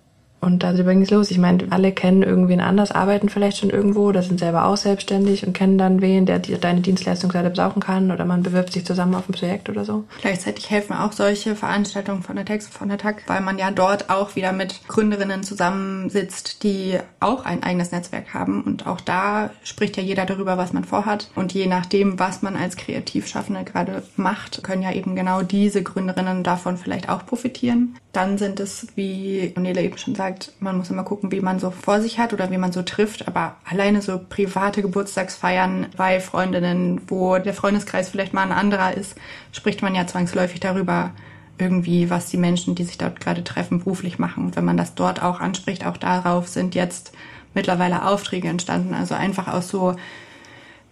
Und darüber ging es los. Ich meine, alle kennen irgendwen anders, arbeiten vielleicht schon irgendwo oder sind selber auch selbstständig und kennen dann wen, der deine Dienstleistung gerade brauchen kann oder man bewirbt sich zusammen auf ein Projekt oder so. Gleichzeitig helfen auch solche Veranstaltungen von der Text von der TAG, weil man ja dort auch wieder mit Gründerinnen zusammensitzt, die auch ein eigenes Netzwerk haben. Und auch da spricht ja jeder darüber, was man vorhat. Und je nachdem, was man als Kreativschaffende gerade macht, können ja eben genau diese Gründerinnen davon vielleicht auch profitieren. Dann sind es, wie Nele eben schon sagt, man muss immer gucken, wie man so vor sich hat oder wie man so trifft. Aber alleine so private Geburtstagsfeiern bei Freundinnen, wo der Freundeskreis vielleicht mal ein anderer ist, spricht man ja zwangsläufig darüber, irgendwie, was die Menschen, die sich dort gerade treffen, beruflich machen. Und wenn man das dort auch anspricht, auch darauf sind jetzt mittlerweile Aufträge entstanden. Also einfach aus so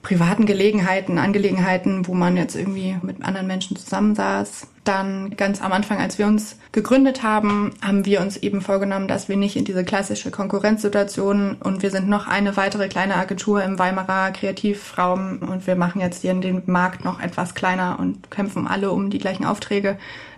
privaten Gelegenheiten, Angelegenheiten, wo man jetzt irgendwie mit anderen Menschen zusammensaß. Dann ganz am Anfang, als wir uns gegründet haben, haben wir uns eben vorgenommen, dass wir nicht in diese klassische Konkurrenzsituation und wir sind noch eine weitere kleine Agentur im Weimarer Kreativraum und wir machen jetzt hier den Markt noch etwas kleiner und kämpfen alle um die gleichen Aufträge.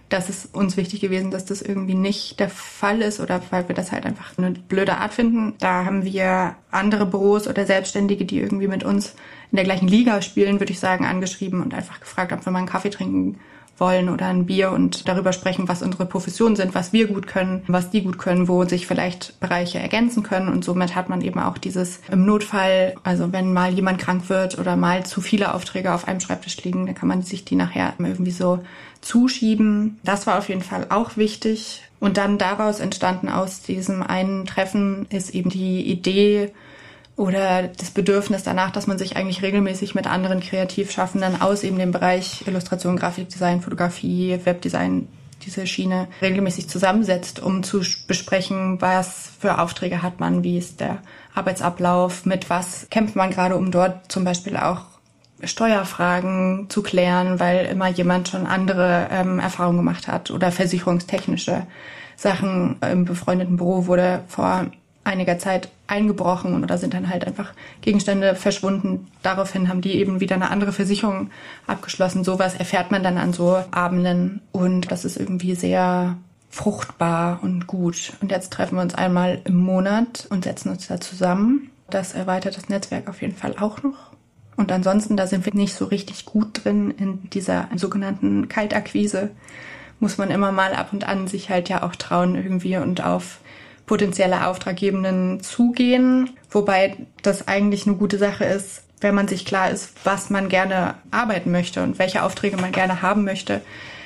Das ist uns wichtig gewesen, dass das irgendwie nicht der Fall ist oder weil wir das halt einfach eine blöde Art finden. Da haben wir andere Büros oder Selbstständige, die irgendwie mit uns in der gleichen Liga spielen, würde ich sagen, angeschrieben und einfach gefragt, ob wir mal einen Kaffee trinken wollen oder ein Bier und darüber sprechen, was unsere Professionen sind, was wir gut können, was die gut können, wo sich vielleicht Bereiche ergänzen können. Und somit hat man eben auch dieses im Notfall, also wenn mal jemand krank wird oder mal zu viele Aufträge auf einem Schreibtisch liegen, dann kann man sich die nachher irgendwie so zuschieben. Das war auf jeden Fall auch wichtig. Und dann daraus entstanden aus diesem einen Treffen ist eben die Idee, oder das Bedürfnis danach, dass man sich eigentlich regelmäßig mit anderen Kreativschaffenden aus eben dem Bereich Illustration, Grafikdesign, Fotografie, Webdesign, diese Schiene regelmäßig zusammensetzt, um zu besprechen, was für Aufträge hat man, wie ist der Arbeitsablauf, mit was kämpft man gerade, um dort zum Beispiel auch Steuerfragen zu klären, weil immer jemand schon andere ähm, Erfahrungen gemacht hat oder versicherungstechnische Sachen im befreundeten Büro wurde vor einiger Zeit eingebrochen oder sind dann halt einfach Gegenstände verschwunden. Daraufhin haben die eben wieder eine andere Versicherung abgeschlossen. Sowas erfährt man dann an so Abenden und das ist irgendwie sehr fruchtbar und gut. Und jetzt treffen wir uns einmal im Monat und setzen uns da zusammen. Das erweitert das Netzwerk auf jeden Fall auch noch. Und ansonsten, da sind wir nicht so richtig gut drin in dieser sogenannten Kaltakquise. Muss man immer mal ab und an sich halt ja auch trauen irgendwie und auf potenzielle Auftraggebenden zugehen. Wobei das eigentlich eine gute Sache ist, wenn man sich klar ist, was man gerne arbeiten möchte und welche Aufträge man gerne haben möchte,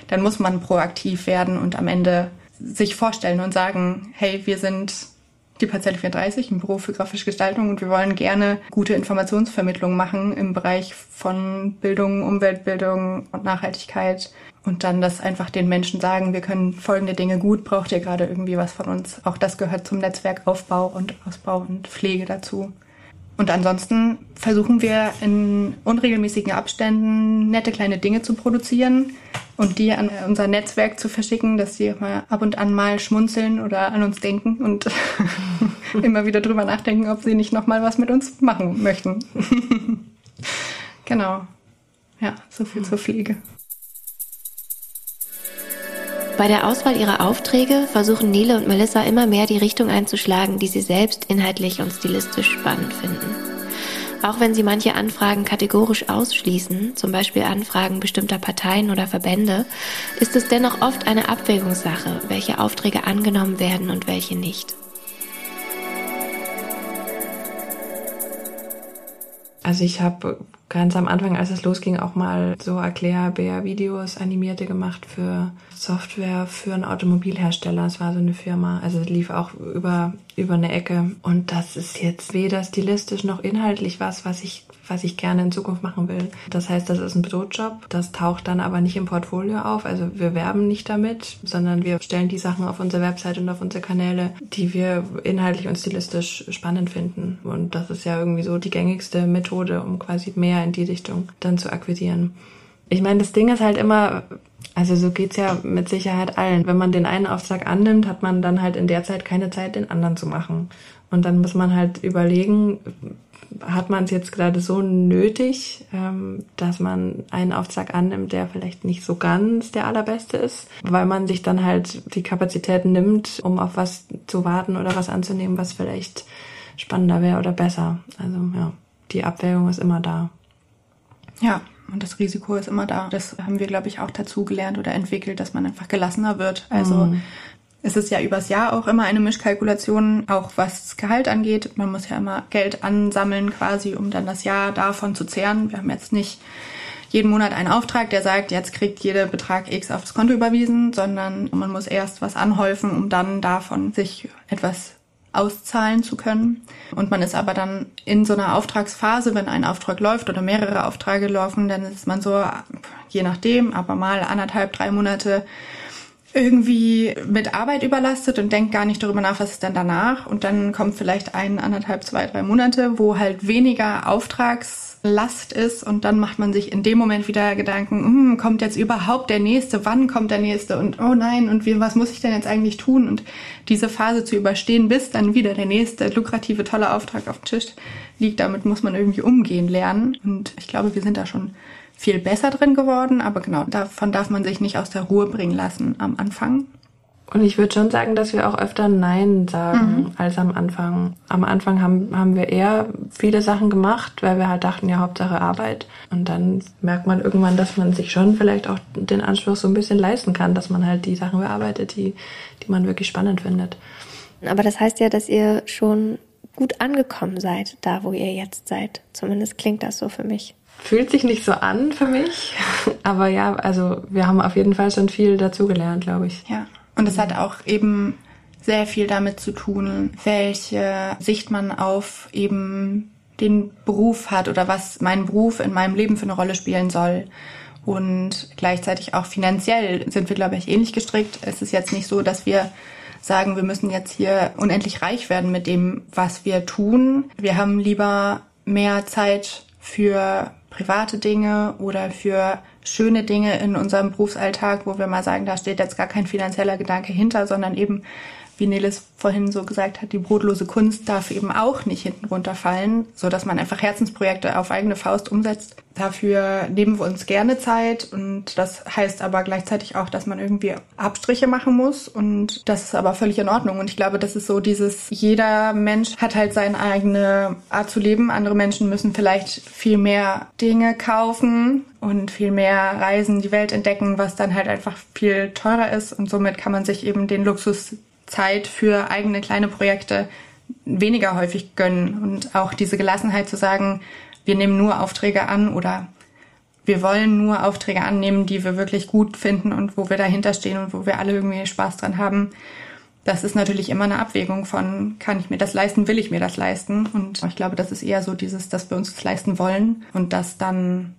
dann muss man proaktiv werden und am Ende sich vorstellen und sagen, hey, wir sind die Parzelle 34, ein Büro für grafische Gestaltung und wir wollen gerne gute Informationsvermittlung machen im Bereich von Bildung, Umweltbildung und Nachhaltigkeit und dann das einfach den Menschen sagen, wir können folgende Dinge gut, braucht ihr gerade irgendwie was von uns. Auch das gehört zum Netzwerkaufbau und Ausbau und Pflege dazu. Und ansonsten versuchen wir in unregelmäßigen Abständen nette kleine Dinge zu produzieren und die an unser Netzwerk zu verschicken, dass sie mal ab und an mal schmunzeln oder an uns denken und immer wieder drüber nachdenken, ob sie nicht nochmal was mit uns machen möchten. genau. Ja, so viel zur Pflege. Bei der Auswahl ihrer Aufträge versuchen Nele und Melissa immer mehr die Richtung einzuschlagen, die sie selbst inhaltlich und stilistisch spannend finden. Auch wenn sie manche Anfragen kategorisch ausschließen, zum Beispiel Anfragen bestimmter Parteien oder Verbände, ist es dennoch oft eine Abwägungssache, welche Aufträge angenommen werden und welche nicht. Also ich habe ganz am Anfang, als es losging, auch mal so Erklärbär-Videos animierte gemacht für Software für einen Automobilhersteller. Es war so eine Firma. Also es lief auch über, über eine Ecke. Und das ist jetzt weder stilistisch noch inhaltlich was, was ich was ich gerne in Zukunft machen will. Das heißt, das ist ein Brotjob. Das taucht dann aber nicht im Portfolio auf. Also wir werben nicht damit, sondern wir stellen die Sachen auf unsere Website und auf unsere Kanäle, die wir inhaltlich und stilistisch spannend finden. Und das ist ja irgendwie so die gängigste Methode, um quasi mehr in die Richtung dann zu akquirieren. Ich meine, das Ding ist halt immer, also so geht's ja mit Sicherheit allen. Wenn man den einen Auftrag annimmt, hat man dann halt in der Zeit keine Zeit, den anderen zu machen. Und dann muss man halt überlegen, hat man es jetzt gerade so nötig, ähm, dass man einen Auftrag annimmt, der vielleicht nicht so ganz der allerbeste ist, weil man sich dann halt die Kapazitäten nimmt, um auf was zu warten oder was anzunehmen, was vielleicht spannender wäre oder besser. Also ja, die Abwägung ist immer da. Ja, und das Risiko ist immer da. Das haben wir, glaube ich, auch dazu gelernt oder entwickelt, dass man einfach gelassener wird. Also mhm. Es ist ja übers Jahr auch immer eine Mischkalkulation, auch was das Gehalt angeht. Man muss ja immer Geld ansammeln quasi, um dann das Jahr davon zu zehren. Wir haben jetzt nicht jeden Monat einen Auftrag, der sagt, jetzt kriegt jeder Betrag X aufs Konto überwiesen, sondern man muss erst was anhäufen, um dann davon sich etwas auszahlen zu können. Und man ist aber dann in so einer Auftragsphase, wenn ein Auftrag läuft oder mehrere Aufträge laufen, dann ist man so, je nachdem, aber mal anderthalb, drei Monate irgendwie mit Arbeit überlastet und denkt gar nicht darüber nach, was ist denn danach. Und dann kommt vielleicht ein, anderthalb, zwei, drei Monate, wo halt weniger Auftragslast ist und dann macht man sich in dem Moment wieder Gedanken, hm, kommt jetzt überhaupt der nächste, wann kommt der nächste und oh nein, und wie, was muss ich denn jetzt eigentlich tun? Und diese Phase zu überstehen, bis dann wieder der nächste lukrative, tolle Auftrag auf dem Tisch liegt, damit muss man irgendwie umgehen lernen. Und ich glaube, wir sind da schon viel besser drin geworden, aber genau, davon darf man sich nicht aus der Ruhe bringen lassen am Anfang. Und ich würde schon sagen, dass wir auch öfter Nein sagen mhm. als am Anfang. Am Anfang haben, haben wir eher viele Sachen gemacht, weil wir halt dachten, ja, Hauptsache Arbeit. Und dann merkt man irgendwann, dass man sich schon vielleicht auch den Anspruch so ein bisschen leisten kann, dass man halt die Sachen bearbeitet, die, die man wirklich spannend findet. Aber das heißt ja, dass ihr schon gut angekommen seid, da wo ihr jetzt seid. Zumindest klingt das so für mich. Fühlt sich nicht so an für mich, aber ja, also wir haben auf jeden Fall schon viel dazugelernt, glaube ich. Ja, und es hat auch eben sehr viel damit zu tun, welche Sicht man auf eben den Beruf hat oder was mein Beruf in meinem Leben für eine Rolle spielen soll. Und gleichzeitig auch finanziell sind wir, glaube ich, ähnlich gestrickt. Es ist jetzt nicht so, dass wir sagen, wir müssen jetzt hier unendlich reich werden mit dem, was wir tun. Wir haben lieber mehr Zeit für private Dinge oder für schöne Dinge in unserem Berufsalltag, wo wir mal sagen, da steht jetzt gar kein finanzieller Gedanke hinter, sondern eben wie Nelis vorhin so gesagt hat, die brotlose Kunst darf eben auch nicht hinten runterfallen, so dass man einfach Herzensprojekte auf eigene Faust umsetzt. Dafür nehmen wir uns gerne Zeit und das heißt aber gleichzeitig auch, dass man irgendwie Abstriche machen muss und das ist aber völlig in Ordnung. Und ich glaube, das ist so dieses, jeder Mensch hat halt seine eigene Art zu leben. Andere Menschen müssen vielleicht viel mehr Dinge kaufen und viel mehr reisen, die Welt entdecken, was dann halt einfach viel teurer ist und somit kann man sich eben den Luxus Zeit für eigene kleine Projekte weniger häufig gönnen und auch diese Gelassenheit zu sagen, wir nehmen nur Aufträge an oder wir wollen nur Aufträge annehmen, die wir wirklich gut finden und wo wir dahinter stehen und wo wir alle irgendwie Spaß dran haben. Das ist natürlich immer eine Abwägung von, kann ich mir das leisten, will ich mir das leisten? Und ich glaube, das ist eher so dieses, dass wir uns das leisten wollen und das dann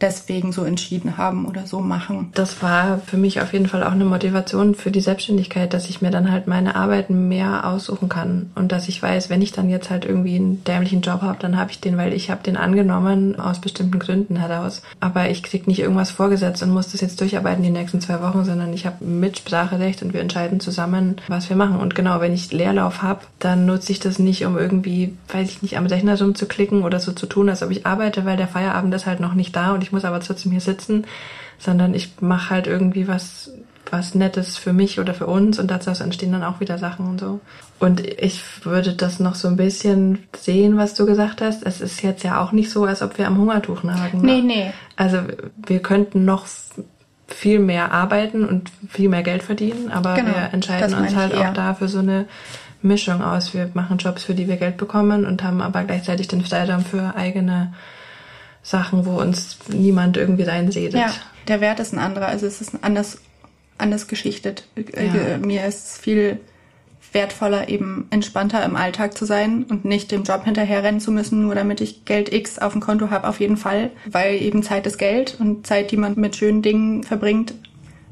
deswegen so entschieden haben oder so machen. Das war für mich auf jeden Fall auch eine Motivation für die Selbstständigkeit, dass ich mir dann halt meine Arbeiten mehr aussuchen kann und dass ich weiß, wenn ich dann jetzt halt irgendwie einen dämlichen Job habe, dann habe ich den, weil ich habe den angenommen aus bestimmten Gründen heraus. Aber ich krieg nicht irgendwas vorgesetzt und muss das jetzt durcharbeiten die nächsten zwei Wochen, sondern ich habe Mitspracherecht und wir entscheiden zusammen, was wir machen. Und genau, wenn ich Leerlauf habe, dann nutze ich das nicht, um irgendwie, weiß ich nicht, am Rechner rumzuklicken oder so zu tun, als ob ich arbeite, weil der Feierabend ist halt noch nicht da und ich muss aber trotzdem hier sitzen, sondern ich mache halt irgendwie was, was Nettes für mich oder für uns und dazu entstehen dann auch wieder Sachen und so. Und ich würde das noch so ein bisschen sehen, was du gesagt hast. Es ist jetzt ja auch nicht so, als ob wir am Hungertuch nagen. Nee, nee. Also wir könnten noch viel mehr arbeiten und viel mehr Geld verdienen, aber genau, wir entscheiden uns halt auch da für so eine Mischung aus. Wir machen Jobs, für die wir Geld bekommen und haben aber gleichzeitig den Freiraum für eigene Sachen, wo uns niemand irgendwie reinsieht. Ja, der Wert ist ein anderer. Also es ist anders, anders geschichtet. Äh, ja. Mir ist es viel wertvoller, eben entspannter im Alltag zu sein und nicht dem Job hinterherrennen zu müssen, nur damit ich Geld X auf dem Konto habe, auf jeden Fall. Weil eben Zeit ist Geld und Zeit, die man mit schönen Dingen verbringt,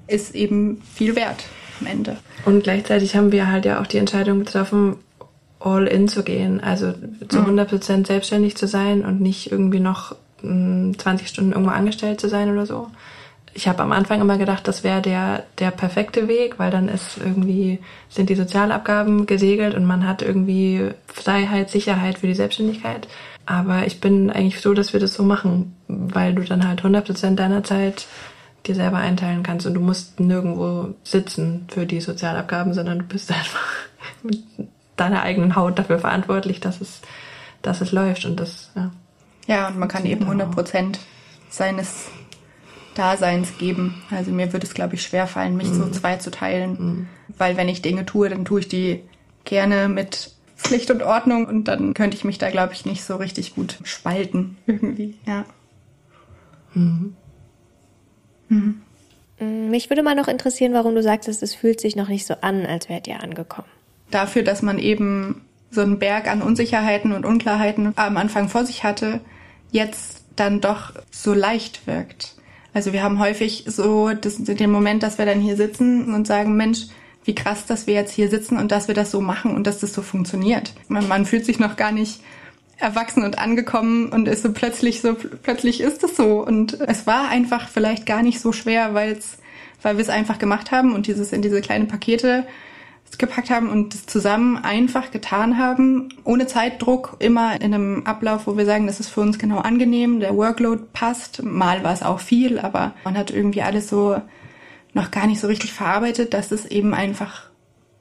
ist eben viel wert am Ende. Und gleichzeitig haben wir halt ja auch die Entscheidung getroffen, all in zu gehen, also zu 100 Prozent selbstständig zu sein und nicht irgendwie noch 20 Stunden irgendwo angestellt zu sein oder so. Ich habe am Anfang immer gedacht, das wäre der, der perfekte Weg, weil dann ist irgendwie, sind die Sozialabgaben gesegelt und man hat irgendwie Freiheit, Sicherheit für die Selbstständigkeit. Aber ich bin eigentlich so, dass wir das so machen, weil du dann halt 100 Prozent deiner Zeit dir selber einteilen kannst und du musst nirgendwo sitzen für die Sozialabgaben, sondern du bist einfach mit deiner eigenen Haut dafür verantwortlich, dass es, dass es läuft und das, ja. Ja, und man kann eben 100 Prozent seines Daseins geben. Also mir würde es, glaube ich, schwer fallen, mich mhm. so zwei zu teilen. Mhm. Weil wenn ich Dinge tue, dann tue ich die gerne mit Pflicht und Ordnung und dann könnte ich mich da, glaube ich, nicht so richtig gut spalten irgendwie, ja. Mhm. Mhm. Mich würde mal noch interessieren, warum du sagst, es fühlt sich noch nicht so an, als wärt ihr angekommen. Dafür, dass man eben so einen Berg an Unsicherheiten und Unklarheiten am Anfang vor sich hatte, jetzt dann doch so leicht wirkt. Also wir haben häufig so das, den Moment, dass wir dann hier sitzen und sagen, Mensch, wie krass, dass wir jetzt hier sitzen und dass wir das so machen und dass das so funktioniert. Man, man fühlt sich noch gar nicht erwachsen und angekommen und ist so plötzlich so, plötzlich ist es so. Und es war einfach vielleicht gar nicht so schwer, weil weil wir es einfach gemacht haben und dieses in diese kleinen Pakete gepackt haben und das zusammen einfach getan haben, ohne Zeitdruck, immer in einem Ablauf, wo wir sagen, das ist für uns genau angenehm, der Workload passt. Mal war es auch viel, aber man hat irgendwie alles so noch gar nicht so richtig verarbeitet, dass es eben einfach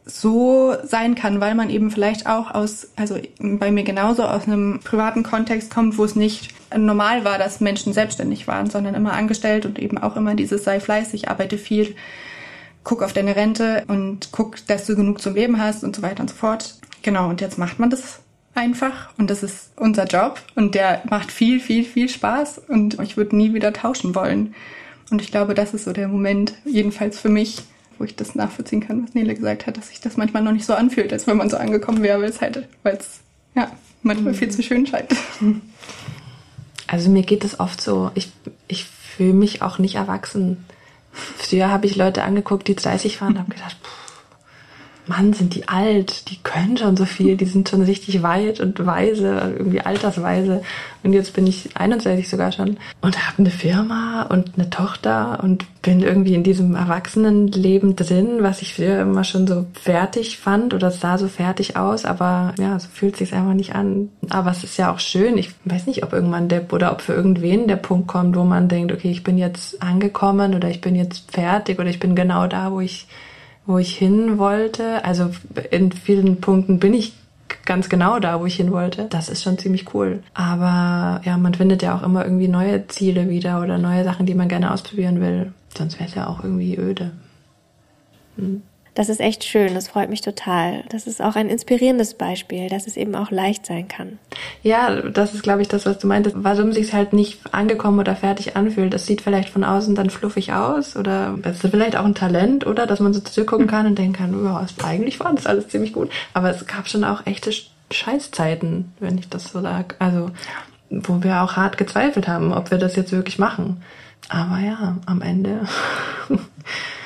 so sein kann, weil man eben vielleicht auch aus, also bei mir genauso aus einem privaten Kontext kommt, wo es nicht normal war, dass Menschen selbstständig waren, sondern immer angestellt und eben auch immer dieses sei fleißig, arbeite viel, guck auf deine Rente und guck, dass du genug zum Leben hast und so weiter und so fort. Genau, und jetzt macht man das einfach und das ist unser Job und der macht viel, viel, viel Spaß und ich würde nie wieder tauschen wollen. Und ich glaube, das ist so der Moment, jedenfalls für mich, wo ich das nachvollziehen kann, was Nele gesagt hat, dass sich das manchmal noch nicht so anfühlt, als wenn man so angekommen wäre, weil es halt, weil es ja manchmal viel zu schön scheint. Also mir geht es oft so, ich, ich fühle mich auch nicht erwachsen Früher habe ich Leute angeguckt, die 30 waren, und habe gedacht, Mann, sind die alt, die können schon so viel, die sind schon richtig weit und weise, irgendwie altersweise. Und jetzt bin ich 61 sogar schon und habe eine Firma und eine Tochter und bin irgendwie in diesem Erwachsenenleben drin, was ich früher immer schon so fertig fand oder sah so fertig aus, aber ja, so fühlt sich einfach nicht an. Aber es ist ja auch schön. Ich weiß nicht, ob irgendwann der oder ob für irgendwen der Punkt kommt, wo man denkt, okay, ich bin jetzt angekommen oder ich bin jetzt fertig oder ich bin genau da, wo ich wo ich hin wollte. Also in vielen Punkten bin ich ganz genau da, wo ich hin wollte. Das ist schon ziemlich cool. Aber ja, man findet ja auch immer irgendwie neue Ziele wieder oder neue Sachen, die man gerne ausprobieren will. Sonst wäre es ja auch irgendwie öde. Hm. Das ist echt schön, das freut mich total. Das ist auch ein inspirierendes Beispiel, dass es eben auch leicht sein kann. Ja, das ist, glaube ich, das, was du meintest. Warum sich halt nicht angekommen oder fertig anfühlt. Das sieht vielleicht von außen dann fluffig aus oder es ist vielleicht auch ein Talent, oder? Dass man so zurückgucken kann und denken kann, ja, eigentlich war das alles ziemlich gut. Aber es gab schon auch echte Scheißzeiten, wenn ich das so sage. Also, wo wir auch hart gezweifelt haben, ob wir das jetzt wirklich machen. Aber ja, am Ende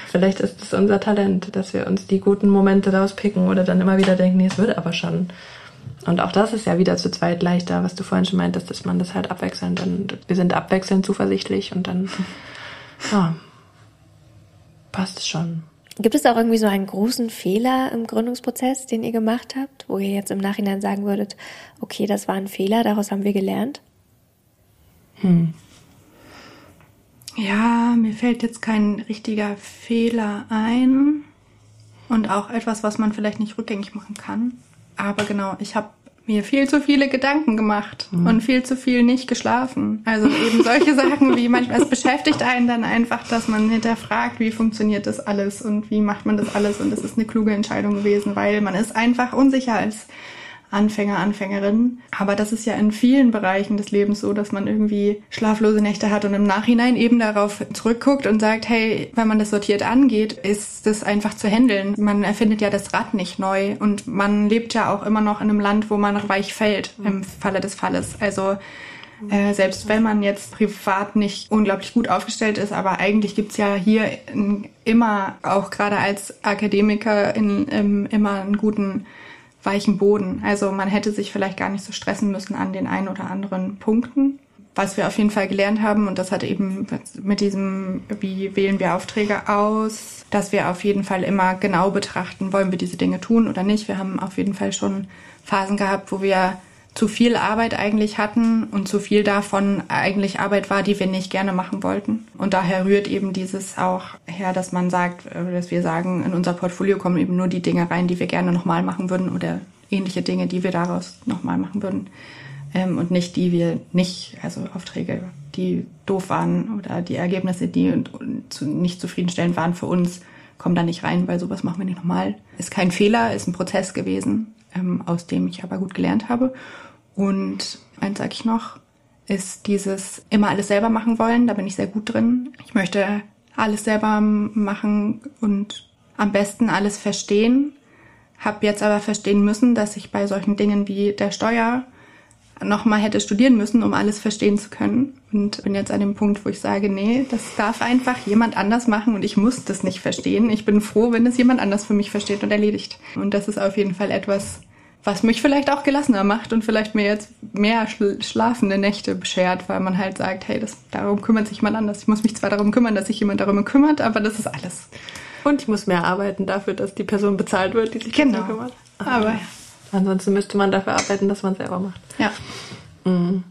Vielleicht ist es unser Talent, dass wir uns die guten Momente rauspicken oder dann immer wieder denken, nee, es würde aber schon. Und auch das ist ja wieder zu zweit leichter, was du vorhin schon meintest, dass man das halt abwechselnd, dann, wir sind abwechselnd zuversichtlich und dann, ja, passt es schon. Gibt es auch irgendwie so einen großen Fehler im Gründungsprozess, den ihr gemacht habt, wo ihr jetzt im Nachhinein sagen würdet, okay, das war ein Fehler, daraus haben wir gelernt? Hm. Ja, mir fällt jetzt kein richtiger Fehler ein und auch etwas, was man vielleicht nicht rückgängig machen kann. Aber genau, ich habe mir viel zu viele Gedanken gemacht mhm. und viel zu viel nicht geschlafen. Also eben solche Sachen wie manchmal, es beschäftigt einen dann einfach, dass man hinterfragt, wie funktioniert das alles und wie macht man das alles und es ist eine kluge Entscheidung gewesen, weil man ist einfach unsicher als Anfänger, Anfängerinnen. Aber das ist ja in vielen Bereichen des Lebens so, dass man irgendwie schlaflose Nächte hat und im Nachhinein eben darauf zurückguckt und sagt, hey, wenn man das sortiert angeht, ist das einfach zu handeln. Man erfindet ja das Rad nicht neu und man lebt ja auch immer noch in einem Land, wo man weich fällt im Falle des Falles. Also äh, selbst wenn man jetzt privat nicht unglaublich gut aufgestellt ist, aber eigentlich gibt's ja hier immer, auch gerade als Akademiker, in, in, immer einen guten weichen Boden. Also man hätte sich vielleicht gar nicht so stressen müssen an den ein oder anderen Punkten. Was wir auf jeden Fall gelernt haben, und das hat eben mit diesem, wie wählen wir Aufträge aus, dass wir auf jeden Fall immer genau betrachten, wollen wir diese Dinge tun oder nicht. Wir haben auf jeden Fall schon Phasen gehabt, wo wir zu viel Arbeit eigentlich hatten und zu viel davon eigentlich Arbeit war, die wir nicht gerne machen wollten. Und daher rührt eben dieses auch her, dass man sagt, äh, dass wir sagen, in unser Portfolio kommen eben nur die Dinge rein, die wir gerne nochmal machen würden oder ähnliche Dinge, die wir daraus nochmal machen würden. Ähm, und nicht die wir nicht, also Aufträge, die doof waren oder die Ergebnisse, die nicht zufriedenstellend waren für uns, kommen da nicht rein, weil sowas machen wir nicht nochmal. Ist kein Fehler, ist ein Prozess gewesen ähm, aus dem ich aber gut gelernt habe. Und eins sage ich noch, ist dieses immer alles selber machen wollen. Da bin ich sehr gut drin. Ich möchte alles selber machen und am besten alles verstehen. Hab jetzt aber verstehen müssen, dass ich bei solchen Dingen wie der Steuer nochmal hätte studieren müssen, um alles verstehen zu können. Und bin jetzt an dem Punkt, wo ich sage, nee, das darf einfach jemand anders machen und ich muss das nicht verstehen. Ich bin froh, wenn es jemand anders für mich versteht und erledigt. Und das ist auf jeden Fall etwas, was mich vielleicht auch gelassener macht und vielleicht mir jetzt mehr schlafende Nächte beschert, weil man halt sagt, hey, das, darum kümmert sich jemand anders. Ich muss mich zwar darum kümmern, dass sich jemand darum kümmert, aber das ist alles. Und ich muss mehr arbeiten dafür, dass die Person bezahlt wird, die sich genau. darum kümmert. Aber ja. Ansonsten müsste man dafür arbeiten, dass man es selber macht. Ja. Mhm.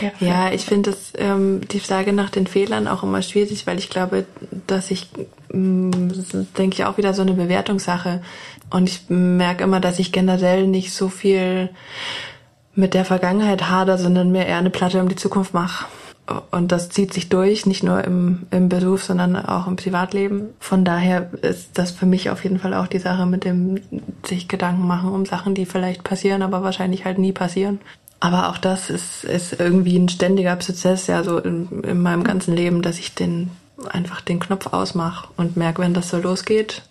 Ja, ja, ich finde ähm, die Frage nach den Fehlern auch immer schwierig, weil ich glaube, dass ich, ähm, denke ich, auch wieder so eine Bewertungssache. Und ich merke immer, dass ich generell nicht so viel mit der Vergangenheit hader, sondern mir eher eine Platte um die Zukunft mache. Und das zieht sich durch, nicht nur im, im Beruf, sondern auch im Privatleben. Von daher ist das für mich auf jeden Fall auch die Sache mit dem sich Gedanken machen um Sachen, die vielleicht passieren, aber wahrscheinlich halt nie passieren. Aber auch das ist, ist irgendwie ein ständiger Prozess, ja, so in, in meinem ganzen Leben, dass ich den einfach den Knopf ausmache und merke, wenn das so losgeht,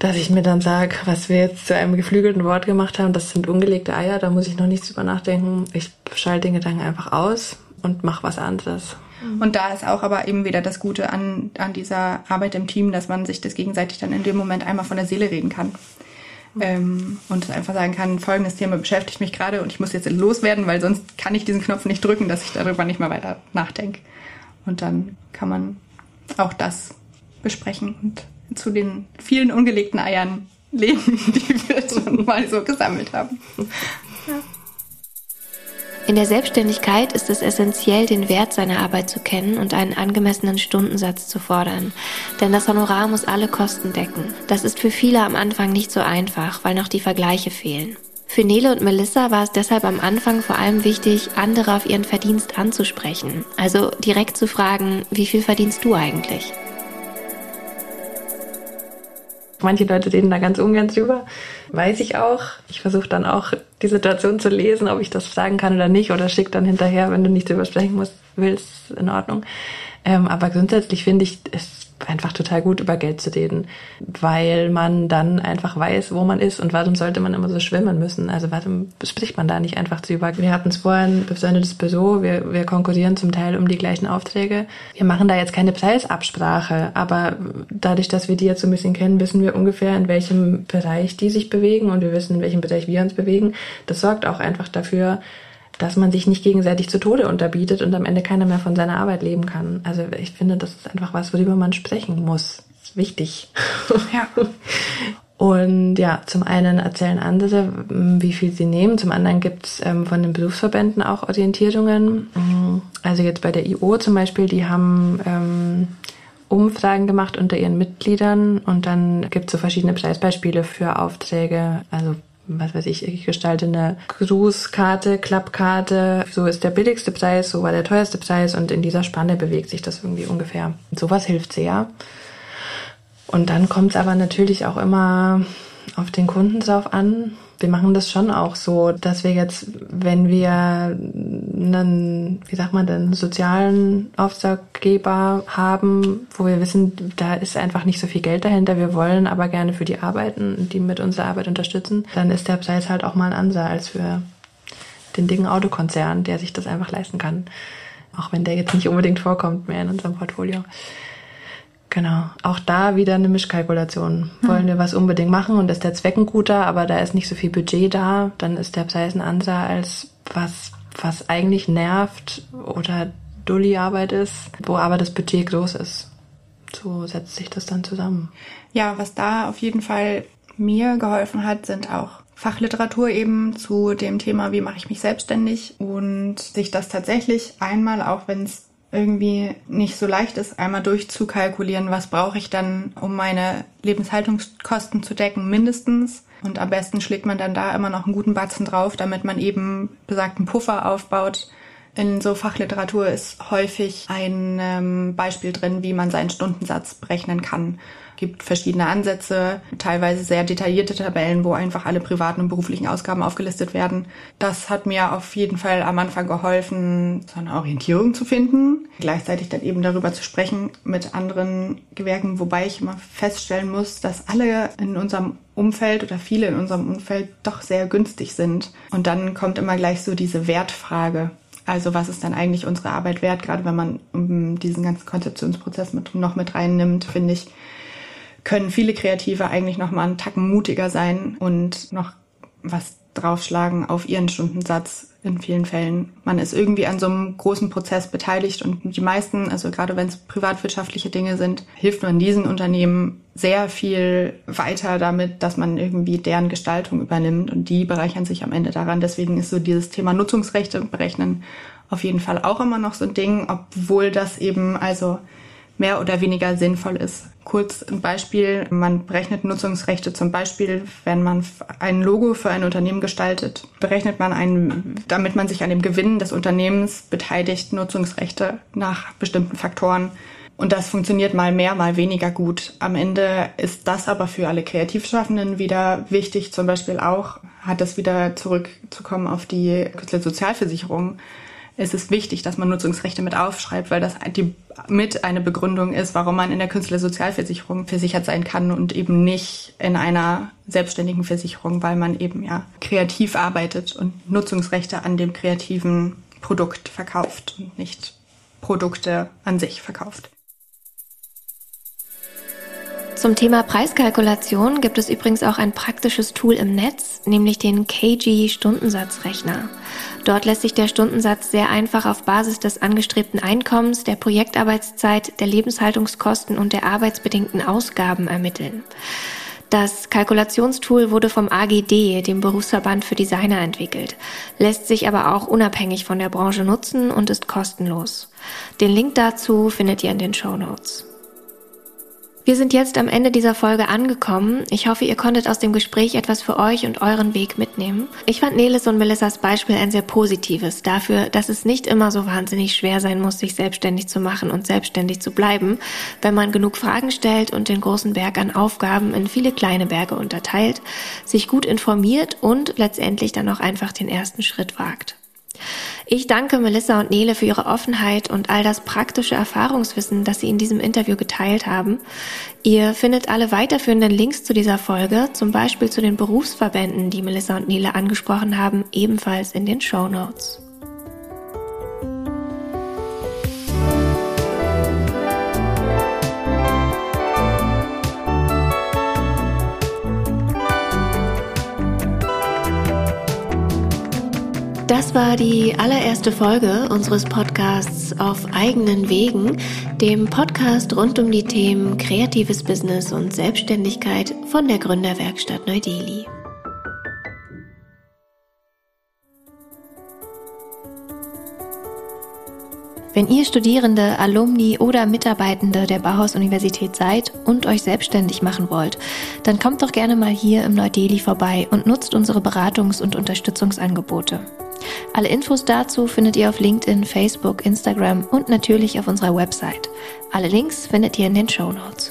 dass ich mir dann sage, was wir jetzt zu einem geflügelten Wort gemacht haben, das sind ungelegte Eier, da muss ich noch nichts drüber nachdenken. Ich schalte den Gedanken einfach aus und mache was anderes. Mhm. Und da ist auch aber eben wieder das Gute an, an dieser Arbeit im Team, dass man sich das gegenseitig dann in dem Moment einmal von der Seele reden kann. Mhm. Ähm, und einfach sagen kann, folgendes Thema beschäftigt mich gerade und ich muss jetzt loswerden, weil sonst kann ich diesen Knopf nicht drücken, dass ich darüber nicht mehr weiter nachdenke. Und dann kann man auch das besprechen und zu den vielen ungelegten Eiern leben, die wir schon mal so gesammelt haben. Ja. In der Selbstständigkeit ist es essentiell, den Wert seiner Arbeit zu kennen und einen angemessenen Stundensatz zu fordern. Denn das Honorar muss alle Kosten decken. Das ist für viele am Anfang nicht so einfach, weil noch die Vergleiche fehlen. Für Nele und Melissa war es deshalb am Anfang vor allem wichtig, andere auf ihren Verdienst anzusprechen. Also direkt zu fragen, wie viel verdienst du eigentlich? Manche Leute reden da ganz ungern drüber, weiß ich auch. Ich versuche dann auch die Situation zu lesen, ob ich das sagen kann oder nicht, oder schick dann hinterher, wenn du nicht drüber sprechen musst, willst, in Ordnung. Ähm, aber grundsätzlich finde ich, ist einfach total gut über Geld zu reden, weil man dann einfach weiß, wo man ist und warum sollte man immer so schwimmen müssen. Also warum spricht man da nicht einfach drüber? Wir hatten es vorhin, befreundetes Büro, wir, wir konkurrieren zum Teil um die gleichen Aufträge. Wir machen da jetzt keine Preisabsprache, aber dadurch, dass wir die jetzt so ein bisschen kennen, wissen wir ungefähr, in welchem Bereich die sich bewegen und wir wissen, in welchem Bereich wir uns bewegen. Das sorgt auch einfach dafür, dass man sich nicht gegenseitig zu Tode unterbietet und am Ende keiner mehr von seiner Arbeit leben kann. Also ich finde, das ist einfach was, worüber man sprechen muss. Das ist wichtig. Ja. Und ja, zum einen erzählen andere, wie viel sie nehmen. Zum anderen gibt's ähm, von den Berufsverbänden auch Orientierungen. Also jetzt bei der IO zum Beispiel, die haben ähm, Umfragen gemacht unter ihren Mitgliedern und dann gibt's so verschiedene Preisbeispiele für Aufträge. Also was weiß ich, ich gestalte eine Grußkarte, Klappkarte, so ist der billigste Preis, so war der teuerste Preis und in dieser Spanne bewegt sich das irgendwie ungefähr. Sowas hilft sehr. Und dann kommt es aber natürlich auch immer auf den Kunden drauf an, wir machen das schon auch so, dass wir jetzt, wenn wir einen, wie sagt man denn, sozialen Auftraggeber haben, wo wir wissen, da ist einfach nicht so viel Geld dahinter, wir wollen aber gerne für die arbeiten, die mit unserer Arbeit unterstützen, dann ist der Preis halt auch mal ein anderer als für den dicken Autokonzern, der sich das einfach leisten kann. Auch wenn der jetzt nicht unbedingt vorkommt mehr in unserem Portfolio. Genau. Auch da wieder eine Mischkalkulation. Wollen wir was unbedingt machen und ist der Zweck ein guter, aber da ist nicht so viel Budget da, dann ist der Preis ein anderer als was, was eigentlich nervt oder Dulli-Arbeit ist, wo aber das Budget groß ist. So setzt sich das dann zusammen. Ja, was da auf jeden Fall mir geholfen hat, sind auch Fachliteratur eben zu dem Thema, wie mache ich mich selbstständig und sich das tatsächlich einmal, auch wenn es irgendwie nicht so leicht ist, einmal durchzukalkulieren, was brauche ich dann, um meine Lebenshaltungskosten zu decken, mindestens. Und am besten schlägt man dann da immer noch einen guten Batzen drauf, damit man eben besagten Puffer aufbaut. In so Fachliteratur ist häufig ein ähm, Beispiel drin, wie man seinen Stundensatz berechnen kann gibt verschiedene Ansätze, teilweise sehr detaillierte Tabellen, wo einfach alle privaten und beruflichen Ausgaben aufgelistet werden. Das hat mir auf jeden Fall am Anfang geholfen, so eine Orientierung zu finden, gleichzeitig dann eben darüber zu sprechen mit anderen Gewerken, wobei ich immer feststellen muss, dass alle in unserem Umfeld oder viele in unserem Umfeld doch sehr günstig sind. Und dann kommt immer gleich so diese Wertfrage. Also was ist dann eigentlich unsere Arbeit wert, gerade wenn man diesen ganzen Konzeptionsprozess mit, noch mit reinnimmt, finde ich, können viele Kreative eigentlich noch mal einen Tacken mutiger sein und noch was draufschlagen auf ihren Stundensatz in vielen Fällen. Man ist irgendwie an so einem großen Prozess beteiligt und die meisten, also gerade wenn es privatwirtschaftliche Dinge sind, hilft man diesen Unternehmen sehr viel weiter damit, dass man irgendwie deren Gestaltung übernimmt und die bereichern sich am Ende daran. Deswegen ist so dieses Thema Nutzungsrechte berechnen auf jeden Fall auch immer noch so ein Ding, obwohl das eben also mehr oder weniger sinnvoll ist. Kurz ein Beispiel, man berechnet Nutzungsrechte zum Beispiel, wenn man ein Logo für ein Unternehmen gestaltet, berechnet man einen, damit man sich an dem Gewinn des Unternehmens beteiligt, Nutzungsrechte nach bestimmten Faktoren. Und das funktioniert mal mehr, mal weniger gut. Am Ende ist das aber für alle Kreativschaffenden wieder wichtig. Zum Beispiel auch hat es wieder zurückzukommen auf die Künstlersozialversicherung ist es wichtig, dass man Nutzungsrechte mit aufschreibt, weil das die, mit eine Begründung ist, warum man in der Künstlersozialversicherung versichert sein kann und eben nicht in einer selbstständigen Versicherung, weil man eben ja kreativ arbeitet und Nutzungsrechte an dem kreativen Produkt verkauft und nicht Produkte an sich verkauft. Zum Thema Preiskalkulation gibt es übrigens auch ein praktisches Tool im Netz, nämlich den KG Stundensatzrechner. Dort lässt sich der Stundensatz sehr einfach auf Basis des angestrebten Einkommens, der Projektarbeitszeit, der Lebenshaltungskosten und der arbeitsbedingten Ausgaben ermitteln. Das Kalkulationstool wurde vom AGD, dem Berufsverband für Designer, entwickelt, lässt sich aber auch unabhängig von der Branche nutzen und ist kostenlos. Den Link dazu findet ihr in den Show Notes. Wir sind jetzt am Ende dieser Folge angekommen. Ich hoffe, ihr konntet aus dem Gespräch etwas für euch und euren Weg mitnehmen. Ich fand Nelis und Melissas Beispiel ein sehr positives dafür, dass es nicht immer so wahnsinnig schwer sein muss, sich selbstständig zu machen und selbstständig zu bleiben, wenn man genug Fragen stellt und den großen Berg an Aufgaben in viele kleine Berge unterteilt, sich gut informiert und letztendlich dann auch einfach den ersten Schritt wagt. Ich danke Melissa und Nele für ihre Offenheit und all das praktische Erfahrungswissen, das sie in diesem Interview geteilt haben. Ihr findet alle weiterführenden Links zu dieser Folge, zum Beispiel zu den Berufsverbänden, die Melissa und Nele angesprochen haben, ebenfalls in den Show Notes. Das war die allererste Folge unseres Podcasts Auf eigenen Wegen, dem Podcast rund um die Themen kreatives Business und Selbstständigkeit von der Gründerwerkstatt Neu-Delhi. Wenn ihr Studierende, Alumni oder Mitarbeitende der Bauhaus-Universität seid und euch selbstständig machen wollt, dann kommt doch gerne mal hier im Neu-Delhi vorbei und nutzt unsere Beratungs- und Unterstützungsangebote. Alle Infos dazu findet ihr auf LinkedIn, Facebook, Instagram und natürlich auf unserer Website. Alle Links findet ihr in den Show Notes.